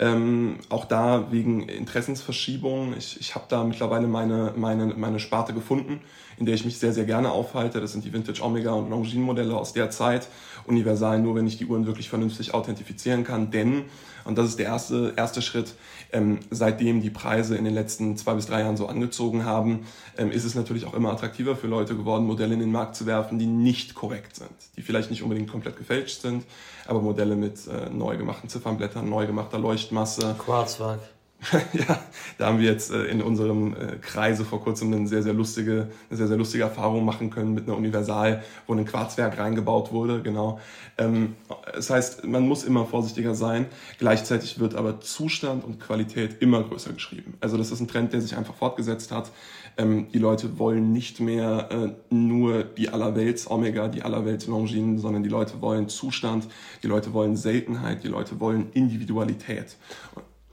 ähm, auch da wegen Interessensverschiebung. Ich, ich habe da mittlerweile meine, meine, meine Sparte gefunden, in der ich mich sehr, sehr gerne aufhalte. Das sind die Vintage Omega und Longines Modelle aus der Zeit. Universal nur, wenn ich die Uhren wirklich vernünftig authentifizieren kann. Denn, und das ist der erste, erste Schritt, ähm, seitdem die Preise in den letzten zwei bis drei Jahren so angezogen haben, ähm, ist es natürlich auch immer attraktiver für Leute geworden, Modelle in den Markt zu werfen, die nicht korrekt sind, die vielleicht nicht unbedingt komplett gefälscht sind, aber Modelle mit äh, neu gemachten Ziffernblättern, neu gemachter Leuchtmasse.
Quarzwerk.
ja, da haben wir jetzt äh, in unserem äh, Kreise vor kurzem eine sehr, sehr lustige, eine sehr, sehr lustige Erfahrung machen können mit einer Universal, wo ein Quarzwerk reingebaut wurde, genau. Ähm, das heißt, man muss immer vorsichtiger sein. Gleichzeitig wird aber Zustand und Qualität immer größer geschrieben. Also das ist ein Trend, der sich einfach fortgesetzt hat. Ähm, die Leute wollen nicht mehr äh, nur die allerwelts Omega, die allerwelts Longines, sondern die Leute wollen Zustand, die Leute wollen Seltenheit, die Leute wollen Individualität.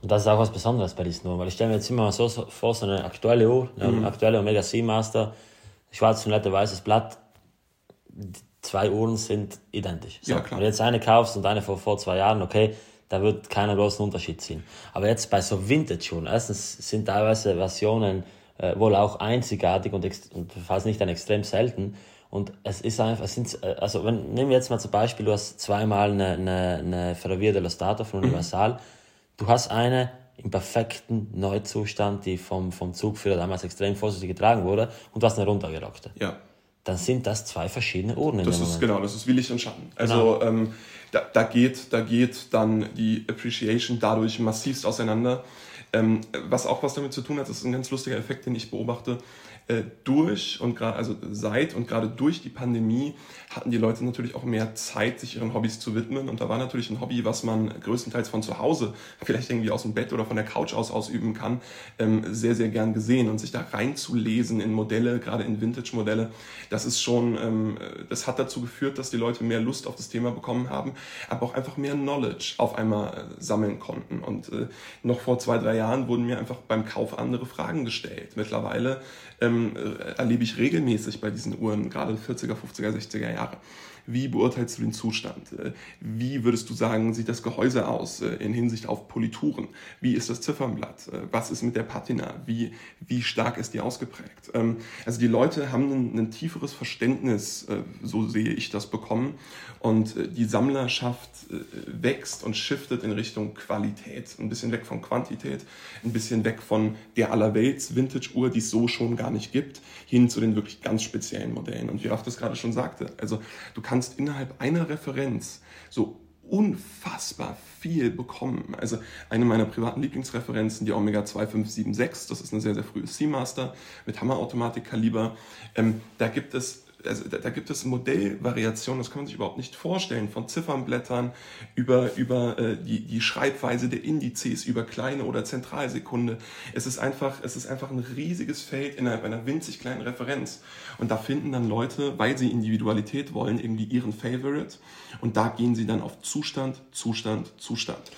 Und das ist auch was Besonderes bei diesen Uhren, weil ich stelle mir jetzt immer so vor, so eine aktuelle Uhr, eine mhm. aktuelle Omega Seamaster, schwarz und nette weißes Blatt, zwei Uhren sind identisch. So. Ja, klar. Wenn du jetzt eine kaufst und eine vor, vor zwei Jahren, okay, da wird keiner großen Unterschied ziehen. Aber jetzt bei so Vintage-Uhren, erstens sind teilweise Versionen äh, wohl auch einzigartig und, und fast nicht dann extrem selten. Und es ist einfach, es sind, äh, also wenn, nehmen wir jetzt mal zum Beispiel, du hast zweimal eine, eine, eine Ferrovia dello Stato von Universal. Mhm du hast eine im perfekten Neuzustand, die vom, vom Zugführer damals extrem vorsichtig getragen wurde und du hast eine runtergerockte.
Ja.
Dann sind das zwei verschiedene Uhren.
Das ist genau, das ist wie Licht und Schatten. Also genau. ähm, da, da, geht, da geht dann die Appreciation dadurch massivst auseinander. Ähm, was auch was damit zu tun hat, das ist ein ganz lustiger Effekt, den ich beobachte. Äh, durch und gerade, also seit und gerade durch die Pandemie hatten die Leute natürlich auch mehr Zeit, sich ihren Hobbys zu widmen. Und da war natürlich ein Hobby, was man größtenteils von zu Hause, vielleicht irgendwie aus dem Bett oder von der Couch aus ausüben kann, ähm, sehr, sehr gern gesehen. Und sich da reinzulesen in Modelle, gerade in Vintage-Modelle, das ist schon, ähm, das hat dazu geführt, dass die Leute mehr Lust auf das Thema bekommen haben, aber auch einfach mehr Knowledge auf einmal äh, sammeln konnten. Und äh, noch vor zwei, drei Jahren wurden mir einfach beim Kauf andere Fragen gestellt. Mittlerweile ähm, äh, erlebe ich regelmäßig bei diesen Uhren, gerade 40er, 50er, 60er Jahre. Wie beurteilst du den Zustand? Äh, wie würdest du sagen, sieht das Gehäuse aus äh, in Hinsicht auf Polituren? Wie ist das Ziffernblatt? Was ist mit der Patina? Wie, wie stark ist die ausgeprägt? Ähm, also die Leute haben ein, ein tieferes Verständnis, so sehe ich das, bekommen. Und die Sammlerschaft wächst und shiftet in Richtung Qualität. Ein bisschen weg von Quantität, ein bisschen weg von der allerwelts Vintage-Uhr, die es so schon gar nicht gibt, hin zu den wirklich ganz speziellen Modellen. Und wie Raf das gerade schon sagte, also du kannst innerhalb einer Referenz so unfassbar viel bekommen. Also eine meiner privaten Lieblingsreferenzen, die Omega 2576, das ist eine sehr, sehr frühe Seamaster mit Hammerautomatik-Kaliber. Ähm, da gibt es also da, da, gibt es Modellvariationen, das kann man sich überhaupt nicht vorstellen, von Ziffernblättern über, über äh, die, die Schreibweise der Indizes, über kleine oder Zentralsekunde. Es ist, einfach, es ist einfach ein riesiges Feld innerhalb einer winzig kleinen Referenz. Und da finden dann Leute, weil sie Individualität wollen, irgendwie ihren Favorite. Und da gehen sie dann auf Zustand, Zustand, Zustand.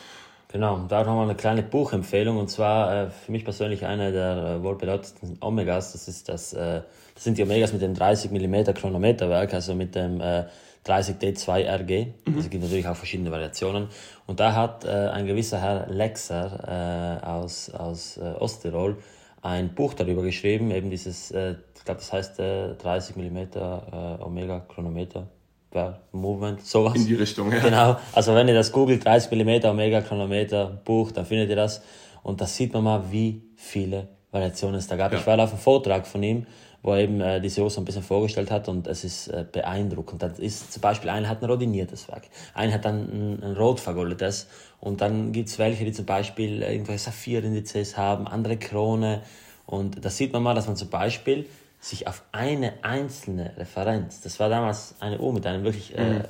Genau, da nochmal eine kleine Buchempfehlung und zwar äh, für mich persönlich eine der äh, wohl bedeutendsten Omegas. Das ist das, äh, das sind die Omegas mit dem 30 mm Chronometerwerk, also mit dem äh, 30D2 RG. Mhm. Es gibt natürlich auch verschiedene Variationen. Und da hat äh, ein gewisser Herr Lexer äh, aus, aus äh, Osttirol ein Buch darüber geschrieben, eben dieses, äh, ich glaube, das heißt äh, 30 mm äh, Omega Chronometer per Movement, sowas.
In die Richtung, ja.
Genau. Also wenn ihr das googelt, 30 mm Omega Chronometer Buch, dann findet ihr das. Und da sieht man mal, wie viele Variationen es da gab. Ja. Ich war auf einem Vortrag von ihm, wo er eben äh, diese Uhr so ein bisschen vorgestellt hat und es ist äh, beeindruckend. Das ist zum Beispiel, einer hat ein rodiniertes Werk, einer hat dann ein, ein rot vergoldetes und dann gibt's welche, die zum Beispiel irgendwelche Saphir-Indizes haben, andere Krone und da sieht man mal, dass man zum Beispiel sich auf eine einzelne Referenz, das war damals eine Uhr mit einem wirklich äh, mhm.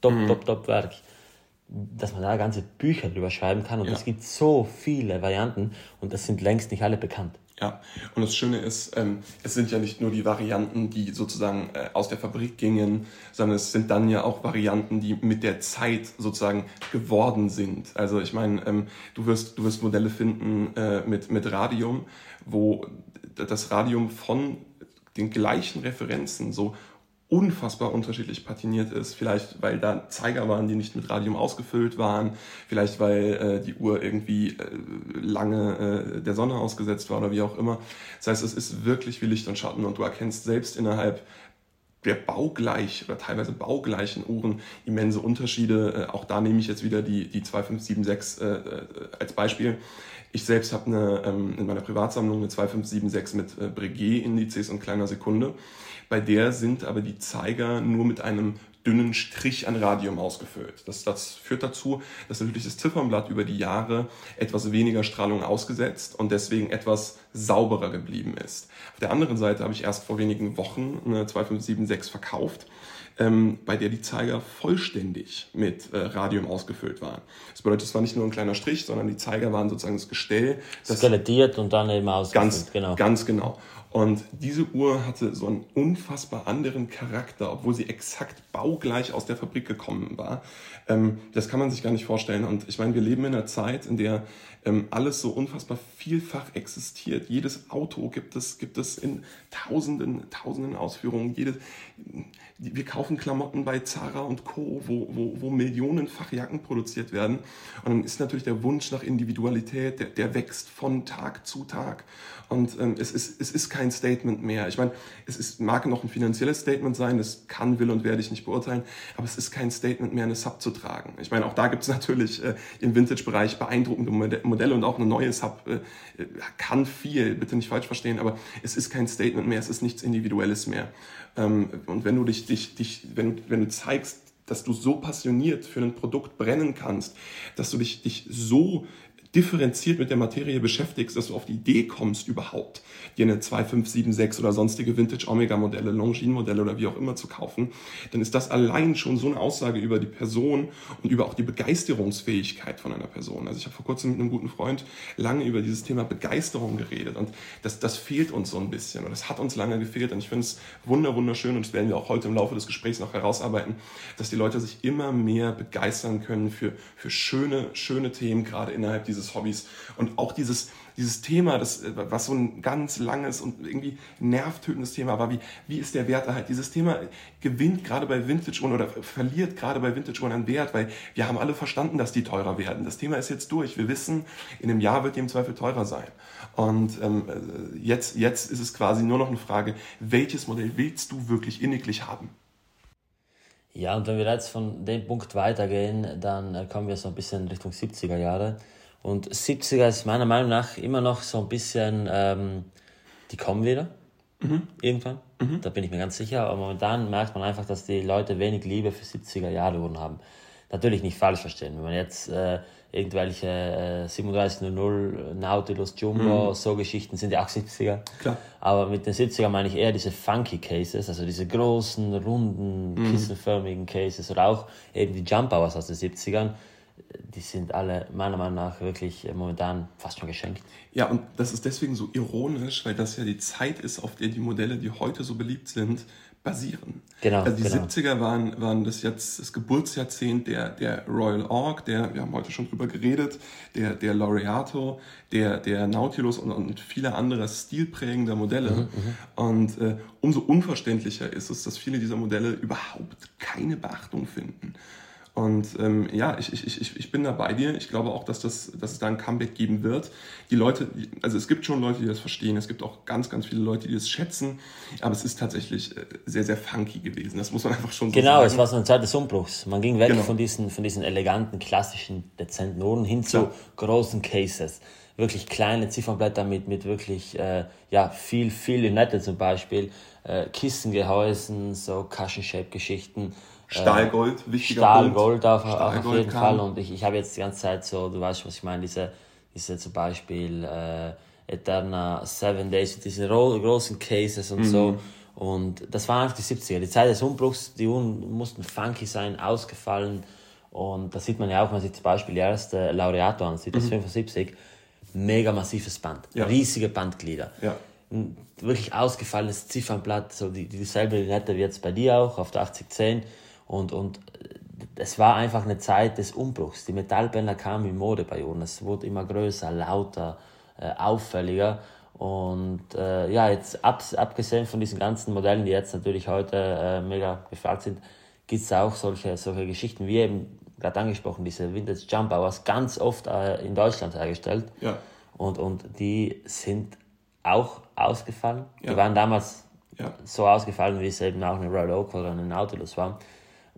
top, mhm. top, top Werk, dass man da ganze Bücher drüber schreiben kann und ja. es gibt so viele Varianten und das sind längst nicht alle bekannt.
Ja, und das Schöne ist, ähm, es sind ja nicht nur die Varianten, die sozusagen äh, aus der Fabrik gingen, sondern es sind dann ja auch Varianten, die mit der Zeit sozusagen geworden sind. Also ich meine, ähm, du, wirst, du wirst Modelle finden äh, mit, mit Radium, wo das Radium von den gleichen Referenzen so unfassbar unterschiedlich patiniert ist. Vielleicht, weil da Zeiger waren, die nicht mit Radium ausgefüllt waren. Vielleicht, weil äh, die Uhr irgendwie äh, lange äh, der Sonne ausgesetzt war oder wie auch immer. Das heißt, es ist wirklich wie Licht und Schatten und du erkennst selbst innerhalb der baugleich oder teilweise baugleichen Uhren immense Unterschiede. Äh, auch da nehme ich jetzt wieder die, die 2576 äh, äh, als Beispiel. Ich selbst habe eine, ähm, in meiner Privatsammlung eine 2576 mit äh, Breguet-Indizes und kleiner Sekunde. Bei der sind aber die Zeiger nur mit einem dünnen Strich an Radium ausgefüllt. Das, das führt dazu, dass natürlich das Ziffernblatt über die Jahre etwas weniger Strahlung ausgesetzt und deswegen etwas sauberer geblieben ist. Auf der anderen Seite habe ich erst vor wenigen Wochen eine 2576 verkauft ähm, bei der die Zeiger vollständig mit äh, Radium ausgefüllt waren. Das bedeutet, es war nicht nur ein kleiner Strich, sondern die Zeiger waren sozusagen das Gestell.
Das Skelettiert und dann eben ausgefüllt.
Ganz genau. Ganz genau. Und diese Uhr hatte so einen unfassbar anderen Charakter, obwohl sie exakt baugleich aus der Fabrik gekommen war. Ähm, das kann man sich gar nicht vorstellen. Und ich meine, wir leben in einer Zeit, in der ähm, alles so unfassbar vielfach existiert. Jedes Auto gibt es, gibt es in tausenden, tausenden Ausführungen. Jedes, wir kaufen Klamotten bei Zara und Co., wo, wo, wo millionenfach Jacken produziert werden. Und dann ist natürlich der Wunsch nach Individualität, der, der wächst von Tag zu Tag. Und ähm, es, ist, es ist kein Statement mehr. Ich meine, es ist, mag noch ein finanzielles Statement sein, das kann, will und werde ich nicht beurteilen, aber es ist kein Statement mehr, eine Sub zu tragen. Ich meine, auch da gibt es natürlich äh, im Vintage-Bereich beeindruckende Modelle und auch eine neue Sub äh, kann viel, bitte nicht falsch verstehen, aber es ist kein Statement mehr, es ist nichts Individuelles mehr. Ähm, und wenn du dich, dich, dich wenn, wenn du zeigst, dass du so passioniert für ein Produkt brennen kannst, dass du dich, dich so differenziert mit der Materie beschäftigst, dass du auf die Idee kommst, überhaupt dir eine 2576 oder sonstige Vintage Omega Modelle, Longines Modelle oder wie auch immer zu kaufen, dann ist das allein schon so eine Aussage über die Person und über auch die Begeisterungsfähigkeit von einer Person. Also ich habe vor kurzem mit einem guten Freund lange über dieses Thema Begeisterung geredet und das, das fehlt uns so ein bisschen und das hat uns lange gefehlt und ich finde es wunder, wunderschön und das werden wir auch heute im Laufe des Gesprächs noch herausarbeiten, dass die Leute sich immer mehr begeistern können für, für schöne, schöne Themen, gerade innerhalb dieses dieses Hobbys. Und auch dieses, dieses Thema, das, was so ein ganz langes und irgendwie nervtötendes Thema war, wie, wie ist der Wert halt? Dieses Thema gewinnt gerade bei Vintage-Uhren oder verliert gerade bei Vintage-Uhren an Wert, weil wir haben alle verstanden, dass die teurer werden. Das Thema ist jetzt durch. Wir wissen, in einem Jahr wird die im Zweifel teurer sein. Und ähm, jetzt, jetzt ist es quasi nur noch eine Frage, welches Modell willst du wirklich inniglich haben?
Ja, und wenn wir jetzt von dem Punkt weitergehen, dann äh, kommen wir so ein bisschen Richtung 70er Jahre. Und 70er ist meiner Meinung nach immer noch so ein bisschen, ähm, die kommen wieder. Mhm. Irgendwann. Mhm. Da bin ich mir ganz sicher. Aber momentan merkt man einfach, dass die Leute wenig Liebe für 70er Jahre Uhren haben. Natürlich nicht falsch verstehen. Wenn man jetzt äh, irgendwelche äh, 3700 Nautilus Jumbo, mhm. so Geschichten sind ja auch 70er. Klar. Aber mit den 70er meine ich eher diese funky Cases, also diese großen, runden, mhm. kissenförmigen Cases oder auch eben die Jump Hours aus den 70ern die sind alle meiner Meinung nach wirklich momentan fast schon geschenkt.
Ja, und das ist deswegen so ironisch, weil das ja die Zeit ist, auf der die Modelle, die heute so beliebt sind, basieren. Genau. Also die genau. 70er waren, waren das jetzt das Geburtsjahrzehnt der, der Royal Orc, der, wir haben heute schon drüber geredet, der, der Laureato, der, der Nautilus und, und viele andere stilprägende Modelle. Mhm, mhm, und äh, umso unverständlicher ist es, dass viele dieser Modelle überhaupt keine Beachtung finden. Und ähm, ja, ich, ich, ich, ich bin da bei dir. Ich glaube auch, dass, das, dass es da ein Comeback geben wird. Die Leute, also es gibt schon Leute, die das verstehen. Es gibt auch ganz, ganz viele Leute, die das schätzen. Aber es ist tatsächlich äh, sehr, sehr funky gewesen. Das muss man einfach schon
so genau, sagen. Genau, es war so eine Zeit des Umbruchs. Man ging weg genau. von, diesen, von diesen eleganten, klassischen, dezenten Uhren hin zu ja. großen Cases. Wirklich kleine Ziffernblätter mit, mit wirklich äh, ja, viel, viel Linette zum Beispiel. Äh, Kissengehäusen, so Cushion-Shape-Geschichten Stahlgold, wichtiger Stahlgold Punkt. auf, Stahlgold auf jeden kam. Fall. Und ich, ich habe jetzt die ganze Zeit so, du weißt, was ich meine, diese, diese zum Beispiel äh, Eterna Seven Days, diese großen Cases und mhm. so. Und das waren einfach die 70er, die Zeit des Umbruchs, die Uhren mussten funky sein, ausgefallen. Und da sieht man ja auch, wenn man sich zum Beispiel die erste Laureato ansieht, das mhm. 75, mega massives Band, ja. riesige Bandglieder. Ja. Ein wirklich ausgefallenes Ziffernblatt, so die, dieselbe Linette wie jetzt bei dir auch, auf der 8010 und, und es war einfach eine Zeit des Umbruchs. Die Metallbänder kamen in Mode bei uns. Es wurde immer größer, lauter, äh, auffälliger. Und äh, ja, jetzt ab, abgesehen von diesen ganzen Modellen, die jetzt natürlich heute äh, mega gefragt sind, gibt es auch solche, solche Geschichten, wie eben gerade angesprochen, diese Vintage Jump Hours, ganz oft äh, in Deutschland hergestellt. Ja. Und, und die sind auch ausgefallen. Ja. Die waren damals ja. so ausgefallen, wie es eben auch eine Royal Oak oder eine Nautilus war.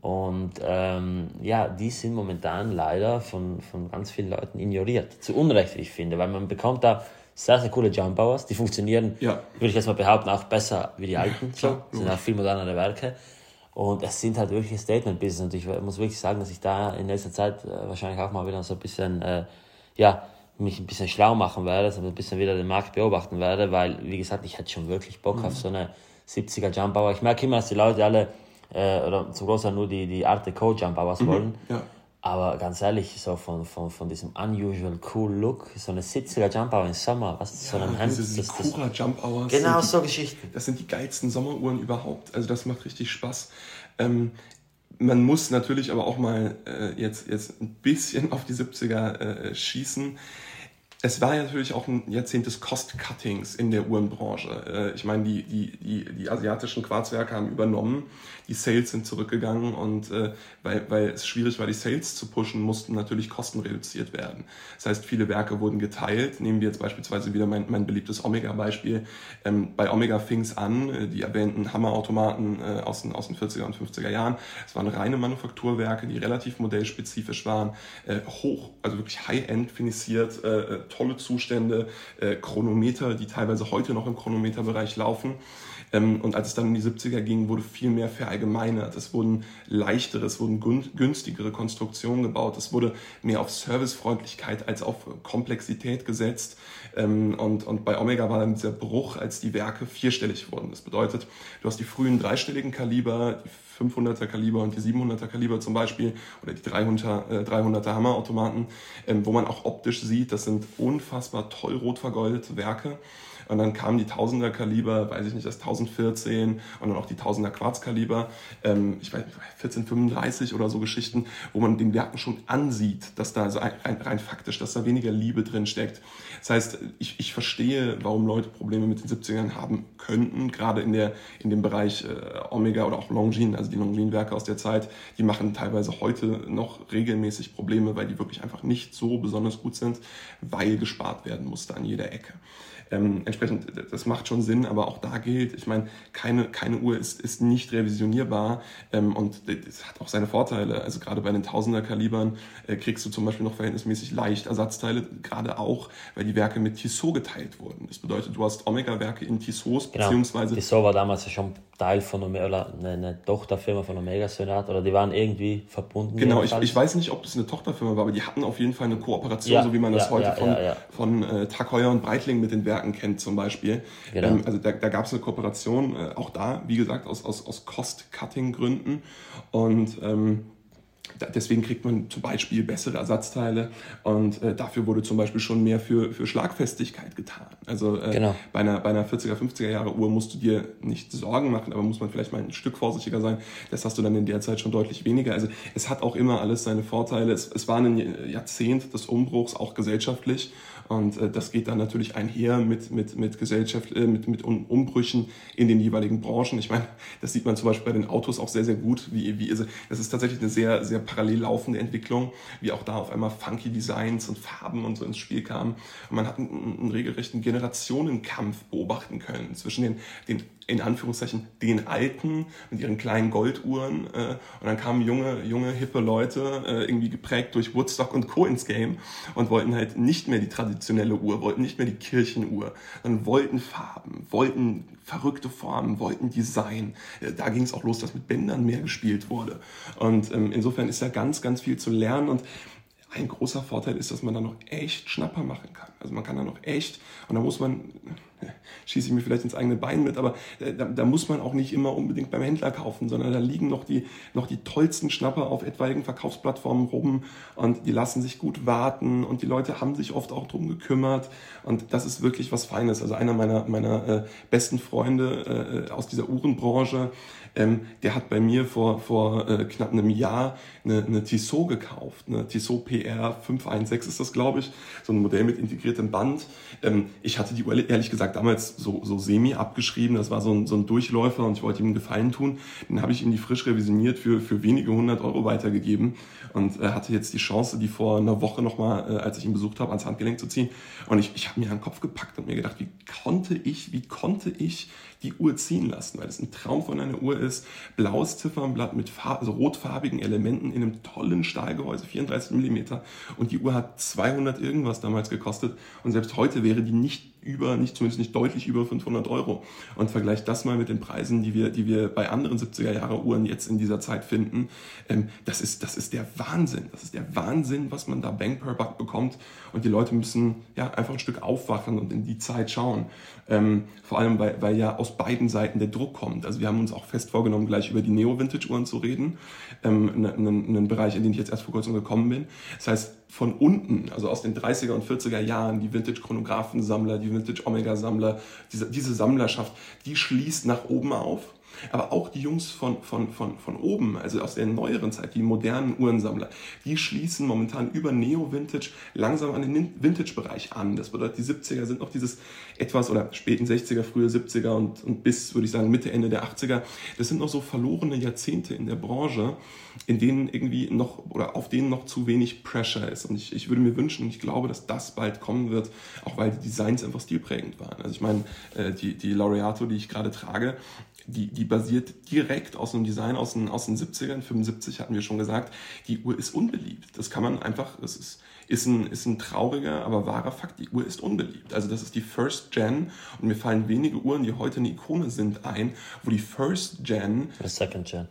Und ähm, ja, die sind momentan leider von, von ganz vielen Leuten ignoriert. Zu Unrecht, wie ich finde, weil man bekommt da sehr, sehr coole Jump Hours. Die funktionieren, ja. würde ich jetzt mal behaupten, auch besser wie die alten. So. sind auch viel modernere Werke. Und es sind halt wirklich Statement-Business. Und ich muss wirklich sagen, dass ich da in nächster Zeit äh, wahrscheinlich auch mal wieder so ein bisschen, äh, ja, mich ein bisschen schlau machen werde, also ein bisschen wieder den Markt beobachten werde, weil, wie gesagt, ich hätte schon wirklich Bock mhm. auf so eine 70er Jump Hour. Ich merke immer, dass die Leute alle äh, oder zum Großteil nur die, die Art Deco Jump Hours mhm, wollen. Ja. Aber ganz ehrlich, so von, von, von diesem unusual cool Look, so eine 70er Jump Hour im Sommer, was ja, so ein Hemd. Diese Sakura
Jump Hours. Genau, so Geschichten. Das sind die geilsten Sommeruhren überhaupt. Also das macht richtig Spaß. Ähm, man muss natürlich aber auch mal äh, jetzt, jetzt ein bisschen auf die 70er äh, schießen es war ja natürlich auch ein Jahrzehnt des Cost-Cuttings in der Uhrenbranche. Äh, ich meine, die, die, die, die asiatischen Quarzwerke haben übernommen, die Sales sind zurückgegangen und äh, weil, weil es schwierig war, die Sales zu pushen, mussten natürlich Kosten reduziert werden. Das heißt, viele Werke wurden geteilt. Nehmen wir jetzt beispielsweise wieder mein, mein beliebtes Omega-Beispiel. Ähm, bei Omega fing es an, äh, die erwähnten Hammerautomaten äh, aus, den, aus den 40er und 50er Jahren. Es waren reine Manufakturwerke, die relativ modellspezifisch waren, äh, hoch, also wirklich high-end finisiert, äh, äh tolle Zustände, äh, Chronometer, die teilweise heute noch im Chronometerbereich laufen. Ähm, und als es dann in die 70er ging, wurde viel mehr verallgemeinert. Es wurden leichtere, es wurden günstigere Konstruktionen gebaut. Es wurde mehr auf Servicefreundlichkeit als auf Komplexität gesetzt. Ähm, und, und bei Omega war dann dieser Bruch, als die Werke vierstellig wurden. Das bedeutet, du hast die frühen dreistelligen Kaliber, die 500er Kaliber und die 700er Kaliber zum Beispiel oder die 300, äh, 300er Hammerautomaten, ähm, wo man auch optisch sieht, das sind unfassbar toll rot vergoldete Werke. Und dann kamen die 1000er Kaliber, weiß ich nicht, das 1014 und dann auch die 1000er Quarzkaliber, ähm, ich weiß 1435 oder so Geschichten, wo man den Werken schon ansieht, dass da also rein, rein faktisch, dass da weniger Liebe drin steckt. Das heißt, ich, ich verstehe, warum Leute Probleme mit den 70ern haben könnten, gerade in der in dem Bereich äh, Omega oder auch Longines, also die Longines-Werke aus der Zeit, die machen teilweise heute noch regelmäßig Probleme, weil die wirklich einfach nicht so besonders gut sind, weil gespart werden musste an jeder Ecke. Ähm, entsprechend, das macht schon Sinn, aber auch da gilt, ich meine, keine, keine Uhr ist, ist nicht revisionierbar ähm, und das hat auch seine Vorteile. Also gerade bei den Tausender-Kalibern äh, kriegst du zum Beispiel noch verhältnismäßig leicht Ersatzteile, gerade auch, weil die Werke mit Tissot geteilt wurden. Das bedeutet, du hast Omega-Werke in Tissot,
genau. beziehungsweise... Tissot war damals schon Teil von Omega, oder eine, eine Tochterfirma von Omega Sonat, oder die waren irgendwie verbunden.
Genau, ich, ich weiß nicht, ob das eine Tochterfirma war, aber die hatten auf jeden Fall eine Kooperation, ja, so wie man das ja, heute ja, von, von äh, Tag Heuer und Breitling mit den Werken Werken kennt zum Beispiel. Genau. Ähm, also da, da gab es eine Kooperation, äh, auch da, wie gesagt, aus, aus, aus Cost-Cutting-Gründen. Und ähm, Deswegen kriegt man zum Beispiel bessere Ersatzteile und äh, dafür wurde zum Beispiel schon mehr für, für Schlagfestigkeit getan. Also äh, genau. bei, einer, bei einer 40er, 50er Jahre Uhr musst du dir nicht Sorgen machen, aber muss man vielleicht mal ein Stück vorsichtiger sein. Das hast du dann in der Zeit schon deutlich weniger. Also es hat auch immer alles seine Vorteile. Es, es war ein Jahrzehnt des Umbruchs, auch gesellschaftlich. Und äh, das geht dann natürlich einher mit, mit, mit Gesellschaft, äh, mit, mit Umbrüchen in den jeweiligen Branchen. Ich meine, das sieht man zum Beispiel bei den Autos auch sehr, sehr gut. Wie, wie, also das ist tatsächlich eine sehr, sehr parallel laufende Entwicklung, wie auch da auf einmal funky Designs und Farben und so ins Spiel kamen. Und man hat einen, einen regelrechten Generationenkampf beobachten können zwischen den, den in Anführungszeichen den Alten mit ihren kleinen Golduhren äh, und dann kamen junge, junge, hippe Leute, äh, irgendwie geprägt durch Woodstock und Co. ins Game und wollten halt nicht mehr die traditionelle Uhr, wollten nicht mehr die Kirchenuhr, sondern wollten Farben, wollten verrückte Formen, wollten Design. Äh, da ging es auch los, dass mit Bändern mehr gespielt wurde. Und ähm, insofern ist da ganz, ganz viel zu lernen und ein großer Vorteil ist, dass man da noch echt Schnapper machen kann. Also man kann da noch echt, und da muss man, schieße ich mir vielleicht ins eigene Bein mit, aber äh, da, da, muss man auch nicht immer unbedingt beim Händler kaufen, sondern da liegen noch die, noch die tollsten Schnapper auf etwaigen Verkaufsplattformen rum und die lassen sich gut warten und die Leute haben sich oft auch drum gekümmert und das ist wirklich was Feines. Also einer meiner, meiner äh, besten Freunde äh, aus dieser Uhrenbranche, ähm, der hat bei mir vor, vor äh, knapp einem Jahr eine, eine Tissot gekauft, eine Tissot PR 516 ist das, glaube ich, so ein Modell mit integriertem Band. Ähm, ich hatte die Uhr ehrlich gesagt damals so, so semi abgeschrieben, das war so ein, so ein Durchläufer und ich wollte ihm einen Gefallen tun. Den habe ich ihm die frisch revisioniert für, für wenige hundert Euro weitergegeben und äh, hatte jetzt die Chance, die vor einer Woche nochmal, äh, als ich ihn besucht habe, ans Handgelenk zu ziehen. Und ich, ich habe mir an den Kopf gepackt und mir gedacht, wie konnte ich, wie konnte ich die Uhr ziehen lassen, weil es ein Traum von einer Uhr ist. Blaues Ziffernblatt mit also rotfarbigen Elementen in einem tollen Stahlgehäuse, 34 Millimeter. Und die Uhr hat 200 irgendwas damals gekostet. Und selbst heute wäre die nicht über, nicht zumindest nicht deutlich über 500 Euro. Und vergleicht das mal mit den Preisen, die wir, die wir bei anderen 70er Jahre Uhren jetzt in dieser Zeit finden. Ähm, das ist, das ist der Wahnsinn. Das ist der Wahnsinn, was man da Bang per Buck bekommt. Und die Leute müssen ja einfach ein Stück aufwachen und in die Zeit schauen. Ähm, vor allem, weil, weil ja aus beiden Seiten der Druck kommt. Also wir haben uns auch fest vorgenommen, gleich über die Neo-Vintage-Uhren zu reden. Ähm, einen Bereich, in den ich jetzt erst vor kurzem gekommen bin. Das heißt, von unten, also aus den 30er und 40er Jahren, die Vintage-Chronographen-Sammler, die Vintage-Omega-Sammler, diese, diese Sammlerschaft, die schließt nach oben auf Aber auch die Jungs von, von, von, von oben, also aus der neueren Zeit, die modernen Uhrensammler, die schließen momentan über Neo-Vintage langsam an den Vintage-Bereich an. Das bedeutet, die 70er sind noch dieses etwas, oder späten 60er, frühe 70er und, und bis, würde ich sagen, Mitte, Ende der 80er. Das sind noch so verlorene Jahrzehnte in der Branche, in denen irgendwie noch, oder auf denen noch zu wenig Pressure ist. Und ich, ich würde mir wünschen, und ich glaube, dass das bald kommen wird, auch weil die Designs einfach stilprägend waren. Also ich meine, äh, die, die Laureato, die ich gerade trage, die, die basiert direkt aus einem Design aus den, aus den 70ern, 75 hatten wir schon gesagt. Die Uhr ist unbeliebt. Das kann man einfach, das ist, ist, ein, ist ein trauriger, aber wahrer Fakt. Die Uhr ist unbeliebt. Also das ist die First Gen und mir fallen wenige Uhren, die heute eine Ikone sind, ein, wo die First Gen...
The Second Gen.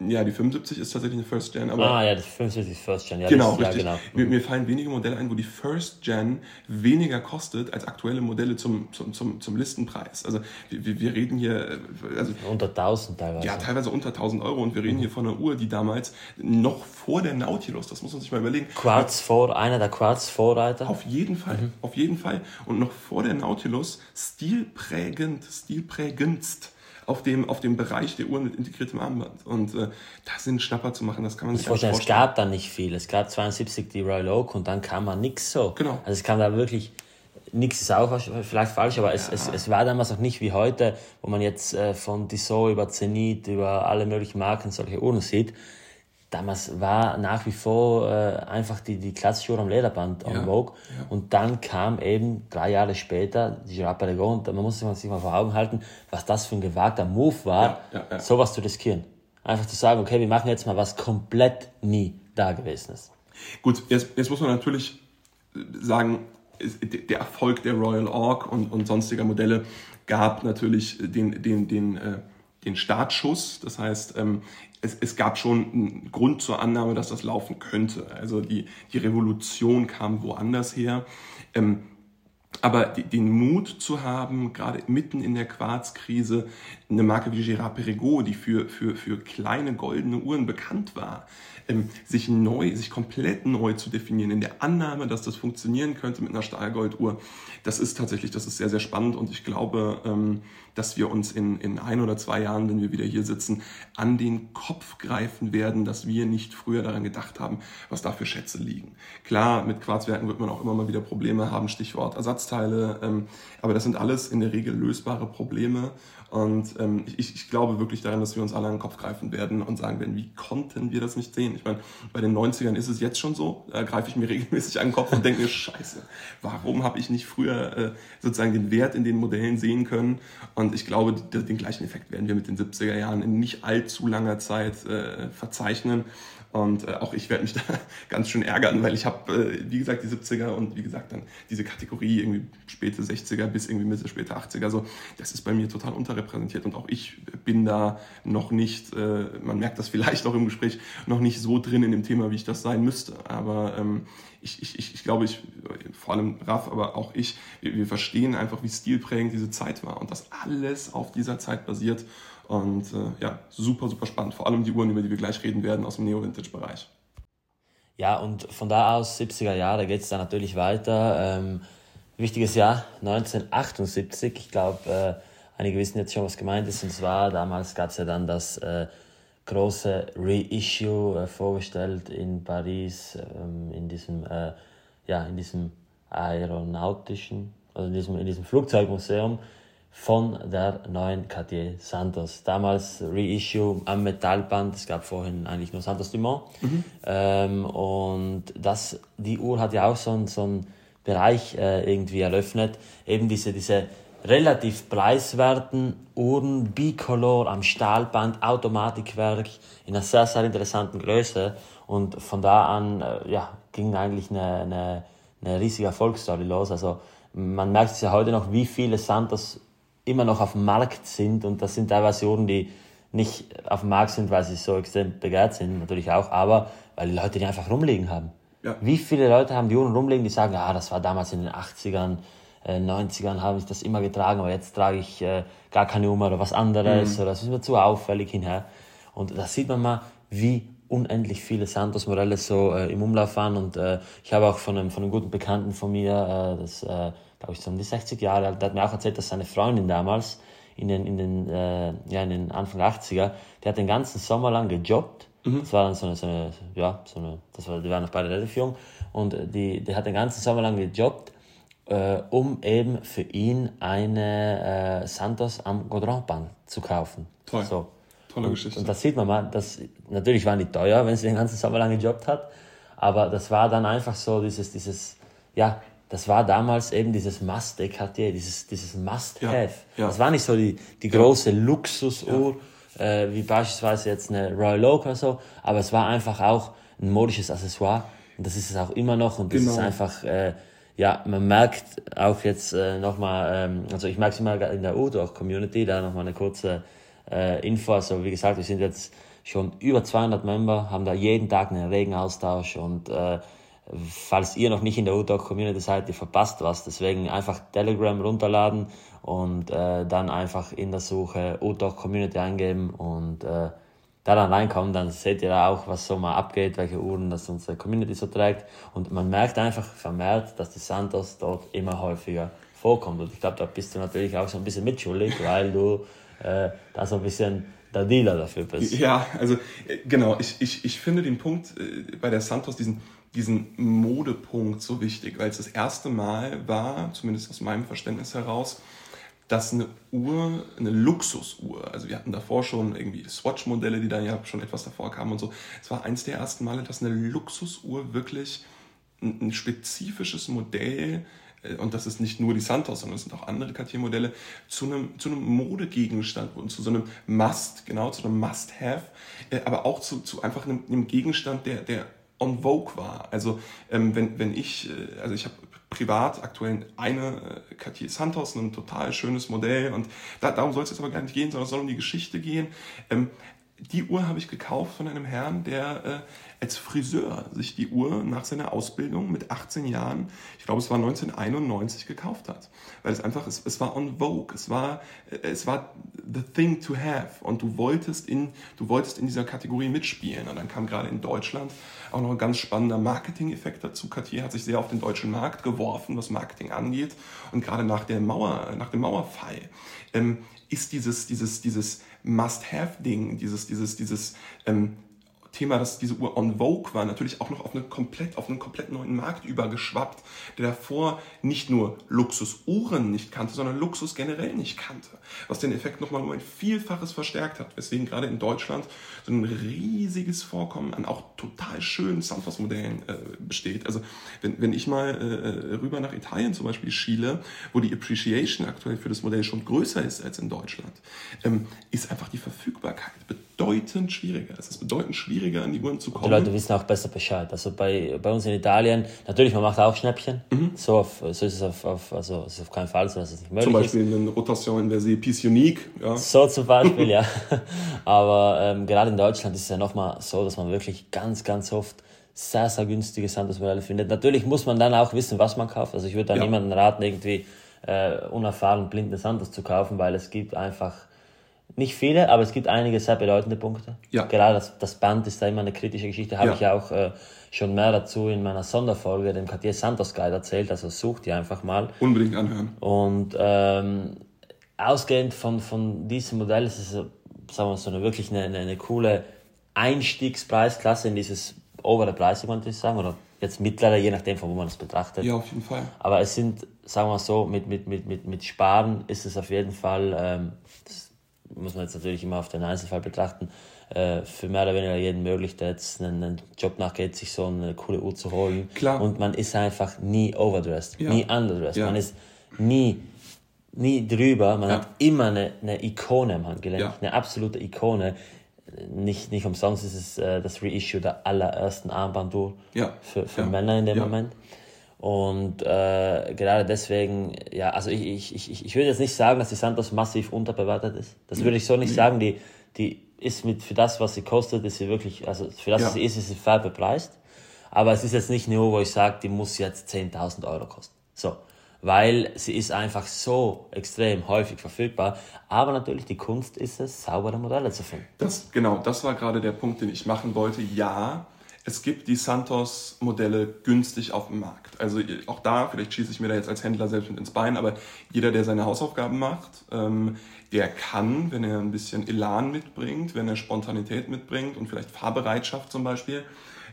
Ja, die 75 ist tatsächlich eine First Gen. Aber
ah, ja, die 75 ist First Gen. Ja,
genau,
das,
richtig.
Ja, genau.
Mir, mir, fallen wenige Modelle ein, wo die First Gen weniger kostet als aktuelle Modelle zum, zum, zum, zum Listenpreis. Also wir, wir reden hier... Also,
unter 1000 teilweise.
Ja, teilweise unter 1000 Euro. Und wir reden mhm. hier von einer Uhr, die damals noch vor der Nautilus, das muss man sich mal überlegen...
Quartz vor, einer der Quartz-Vorreiter.
Auf jeden Fall, mhm. auf jeden Fall. Und noch vor der Nautilus stilprägend, stilprägendst auf dem, auf dem Bereich der Uhren mit integriertem Armband. Und äh, da sind Schnapper zu machen, das kann man sich
vorstellen. Es gab da nicht viel. Es gab 72 die Royal Oak und dann kam man nichts so.
Genau.
Also es kam da wirklich, nichts ist auch vielleicht falsch, aber ja. es, es, es war damals auch nicht wie heute, wo man jetzt äh, von Tissot über Zenit, über alle möglichen Marken solche Uhren sieht damals war nach wie vor äh, einfach die, die klassische Uhr am Lederband ja, vogue. Ja. Und dann kam eben drei Jahre später die Girard Perregaux und man muss sich mal vor Augen halten, was das für ein gewagter Move war, ja, sowas zu riskieren. Einfach zu sagen, okay, wir machen jetzt mal was komplett nie da gewesen ist.
Gut, jetzt, jetzt muss man natürlich sagen, der Erfolg der Royal Ork und, und sonstiger Modelle gab natürlich den, den, den, äh, den Startschuss. Das heißt, ähm, es, es gab schon einen Grund zur Annahme, dass das laufen könnte. Also die, die Revolution kam woanders her. Ähm, aber den Mut zu haben, gerade mitten in der Quarzkrise, eine Marke wie Gérard Perregaux, die für, für, für kleine goldene Uhren bekannt war, ähm, sich neu, sich komplett neu zu definieren, in der Annahme, dass das funktionieren könnte mit einer Stahlgolduhr, das ist tatsächlich, das ist sehr, sehr spannend und ich glaube, ähm, dass wir uns in, in ein oder zwei Jahren, wenn wir wieder hier sitzen, an den Kopf greifen werden, dass wir nicht früher daran gedacht haben, was da für Schätze liegen. Klar, mit Quarzwerken wird man auch immer mal wieder Probleme haben, Stichwort Ersatzteile, ähm, aber das sind alles in der Regel lösbare Probleme und ähm, ich, ich glaube wirklich daran, dass wir uns alle an den Kopf greifen werden und sagen werden, wie konnten wir das nicht sehen? Ich meine, bei den 90ern ist es jetzt schon so, da greife ich mir regelmäßig an den Kopf und denke mir, scheiße, warum habe ich nicht früher äh, sozusagen den Wert in den Modellen sehen können? Und ich glaube, den gleichen Effekt werden wir mit den 70er Jahren in nicht allzu langer Zeit äh, verzeichnen. Und äh, auch ich werde mich da ganz schön ärgern, weil ich habe, äh, wie gesagt, die 70er und wie gesagt dann diese Kategorie irgendwie späte 60er bis irgendwie Mitte späte 80er, so, das ist bei mir total unterrepräsentiert und auch ich bin da noch nicht, äh, man merkt das vielleicht auch im Gespräch, noch nicht so drin in dem Thema, wie ich das sein müsste. Aber ähm, ich, ich, ich, glaube, ich, vor allem Raff, aber auch ich, wir, wir verstehen einfach, wie stilprägend diese Zeit war und dass alles auf dieser Zeit basiert. Und äh, ja, super, super spannend. Vor allem die Uhren, über die wir gleich reden werden, aus dem Neo-Vintage-Bereich.
Ja, und von da aus, 70er Jahre, geht es dann natürlich weiter. Ähm, wichtiges Jahr, 1978. Ich glaube, äh, einige wissen jetzt schon, was gemeint ist. Und zwar, damals gab es ja dann das äh, große Reissue äh, vorgestellt in Paris, ähm, in diesem, äh, ja, in diesem aeronautischen, also in diesem, in diesem Flugzeugmuseum von der neuen Cartier Santos. Damals Reissue am Metallband, es gab vorhin eigentlich nur Santos Dumont. Mhm. Ähm, und das, die Uhr hat ja auch so, so einen Bereich äh, irgendwie eröffnet, eben diese, diese relativ preiswerten Uhren, Bicolor am Stahlband, Automatikwerk in einer sehr, sehr interessanten Größe. Und von da an äh, ja, ging eigentlich eine, eine, eine riesige Erfolgsstory los. Also man merkt es ja heute noch, wie viele Santos immer noch auf dem Markt sind und das sind teilweise Uhren, die nicht auf dem Markt sind, weil sie so extrem begehrt sind, natürlich auch, aber weil die Leute die einfach rumliegen haben. Ja. Wie viele Leute haben die Uhren rumliegen, die sagen, ah, das war damals in den 80ern, äh, 90ern habe ich das immer getragen, aber jetzt trage ich äh, gar keine Uhr oder was anderes mhm. oder das ist mir zu auffällig hinher. Und da sieht man mal, wie unendlich viele Santos Morales so äh, im Umlauf waren und äh, ich habe auch von einem, von einem guten Bekannten von mir, äh, das äh, glaube ich, so um die 60 Jahre alt, der hat mir auch erzählt, dass seine Freundin damals in den, in den, äh, ja, in den Anfang 80er, der hat den ganzen Sommer lang gejobbt. Mhm. Das war dann so eine, so eine, ja, so eine, das war, die waren noch beide relativ jung. Und die, der hat den ganzen Sommer lang gejobbt, äh, um eben für ihn eine äh, Santos am Godronbahn zu kaufen.
Toll.
So.
Tolle Geschichte.
Und, und das sieht man mal, dass, natürlich waren die teuer, wenn sie den ganzen Sommer lang gejobbt hat, aber das war dann einfach so dieses, dieses, ja, das war damals eben dieses Must-Cartier, dieses, dieses Must-Have. Ja, ja. Das war nicht so die, die große Luxusuhr, ja. äh, wie beispielsweise jetzt eine Royal Oak oder so, aber es war einfach auch ein modisches Accessoire und das ist es auch immer noch und das genau. ist einfach, äh, ja, man merkt auch jetzt äh, nochmal, ähm, also ich merke es immer in der Udo-Community, da nochmal eine kurze äh, Info, also wie gesagt, wir sind jetzt schon über 200 Member, haben da jeden Tag einen regen Austausch und äh, falls ihr noch nicht in der UTOC Community seid, ihr verpasst was. Deswegen einfach Telegram runterladen und äh, dann einfach in der Suche UTOC Community eingeben und äh, da dann reinkommen, dann seht ihr auch, was so mal abgeht, welche Uhren das unsere Community so trägt. Und man merkt einfach vermehrt, dass die Santos dort immer häufiger vorkommt. Und ich glaube, da bist du natürlich auch so ein bisschen mitschuldig, weil du äh, da so ein bisschen der Dealer dafür bist.
Ja, also äh, genau, ich, ich, ich finde den Punkt äh, bei der Santos, diesen diesen Modepunkt so wichtig, weil es das erste Mal war, zumindest aus meinem Verständnis heraus, dass eine Uhr, eine Luxusuhr, also wir hatten davor schon irgendwie Swatch-Modelle, die dann ja schon etwas davor kamen und so. Es war eins der ersten Male, dass eine Luxusuhr wirklich ein, ein spezifisches Modell äh, und das ist nicht nur die Santos, sondern es sind auch andere Cartier-Modelle, zu einem, zu einem Modegegenstand wurden, zu so einem Must, genau, zu einem Must-Have, äh, aber auch zu, zu einfach einem, einem Gegenstand, der, der on Vogue war. Also ähm, wenn, wenn ich, äh, also ich habe privat aktuell eine äh, Cartier Santos, ein total schönes Modell und da, darum soll es jetzt aber gar nicht gehen, sondern es soll um die Geschichte gehen. Ähm, die Uhr habe ich gekauft von einem Herrn, der äh, als Friseur sich die Uhr nach seiner Ausbildung mit 18 Jahren, ich glaube es war 1991, gekauft hat. Weil es einfach, es, es war on vogue, es war, äh, es war the thing to have und du wolltest in, du wolltest in dieser Kategorie mitspielen. Und dann kam gerade in Deutschland auch noch ein ganz spannender Marketing-Effekt dazu. Cartier hat sich sehr auf den deutschen Markt geworfen, was Marketing angeht. Und gerade nach der Mauer, nach dem Mauerfall, ähm, ist dieses, dieses, dieses Must-Have-Ding, dieses, dieses, dieses ähm, Thema, dass diese Uhr on Vogue war, natürlich auch noch auf, eine komplett, auf einen komplett neuen Markt übergeschwappt, der davor nicht nur Luxusuhren nicht kannte, sondern Luxus generell nicht kannte. Was den Effekt nochmal um ein Vielfaches verstärkt hat, weswegen gerade in Deutschland so ein riesiges Vorkommen an auch total schönen Soundforce-Modellen äh, besteht. Also wenn, wenn ich mal äh, rüber nach Italien zum Beispiel schiele, wo die Appreciation aktuell für das Modell schon größer ist als in Deutschland, ähm, ist einfach die Verfügbarkeit bedeutend schwieriger. Es ist bedeutend schwieriger, an die Uhren zu kommen.
Die Leute wissen auch besser Bescheid. Also bei, bei uns in Italien, natürlich, man macht auch Schnäppchen. Mhm. So, auf, so ist es auf, auf, also ist auf keinen Fall so, dass es nicht möglich
ist. Zum Beispiel ist. eine Rotation Inversée Piece Unique. Ja.
So zum Beispiel, ja. Aber ähm, gerade in Deutschland ist es ja nochmal so, dass man wirklich ganz, ganz oft sehr, sehr günstige Santos-Modelle findet. Natürlich muss man dann auch wissen, was man kauft. Also ich würde da ja. niemanden raten, irgendwie äh, unerfahren blind eine Santos zu kaufen, weil es gibt einfach nicht viele, aber es gibt einige sehr bedeutende Punkte. Ja. Gerade das, das Band ist da immer eine kritische Geschichte. Habe ja. ich ja auch äh, schon mehr dazu in meiner Sonderfolge, dem Cartier Santos Guide, erzählt. Also sucht ihr einfach mal.
Unbedingt anhören.
Und ähm, ausgehend von, von diesem Modell ist es, sagen wir so eine wirklich eine, eine, eine coole Einstiegspreisklasse in dieses obere Preis, könnte ich sagen. Oder jetzt mittlere, je nachdem, von wo man es betrachtet.
Ja, auf jeden Fall.
Aber es sind, sagen wir so, mit, mit, mit, mit, mit Sparen ist es auf jeden Fall, ähm, das muss man jetzt natürlich immer auf den Einzelfall betrachten, äh, für mehr oder weniger jeden möglich, der jetzt einen, einen, Job nachgeht, sich so eine coole Uhr zu holen.
Klar.
Und man ist einfach nie overdressed, ja. nie underdressed. Ja. Man ist nie, nie drüber. Man ja. hat immer eine, eine Ikone am Handgelenk, eine absolute Ikone. Nicht, nicht umsonst ist es äh, das Reissue der allerersten Armbanduhr für, für Männer in dem Moment. Und äh, gerade deswegen, ja, also ich, ich, ich, ich würde jetzt nicht sagen, dass die Santos massiv unterbewertet ist. Das würde ich so nicht sagen. Die, die ist mit, für das, was sie kostet, ist sie wirklich, also für das, ja. was sie ist, ist sie fair bepreist. Aber es ist jetzt nicht nur, wo ich sage, die muss jetzt 10.000 Euro kosten. So. Weil sie ist einfach so extrem häufig verfügbar. Aber natürlich, die Kunst ist es, saubere Modelle zu finden.
Das, genau, das war gerade der Punkt, den ich machen wollte. Ja, Es gibt die Santos-Modelle günstig auf dem Markt. Also auch da, vielleicht schieße ich mir da jetzt als Händler selbst mit ins Bein, aber jeder, der seine Hausaufgaben macht, ähm, der kann, wenn er ein bisschen Elan mitbringt, wenn er Spontanität mitbringt und vielleicht Fahrbereitschaft zum Beispiel,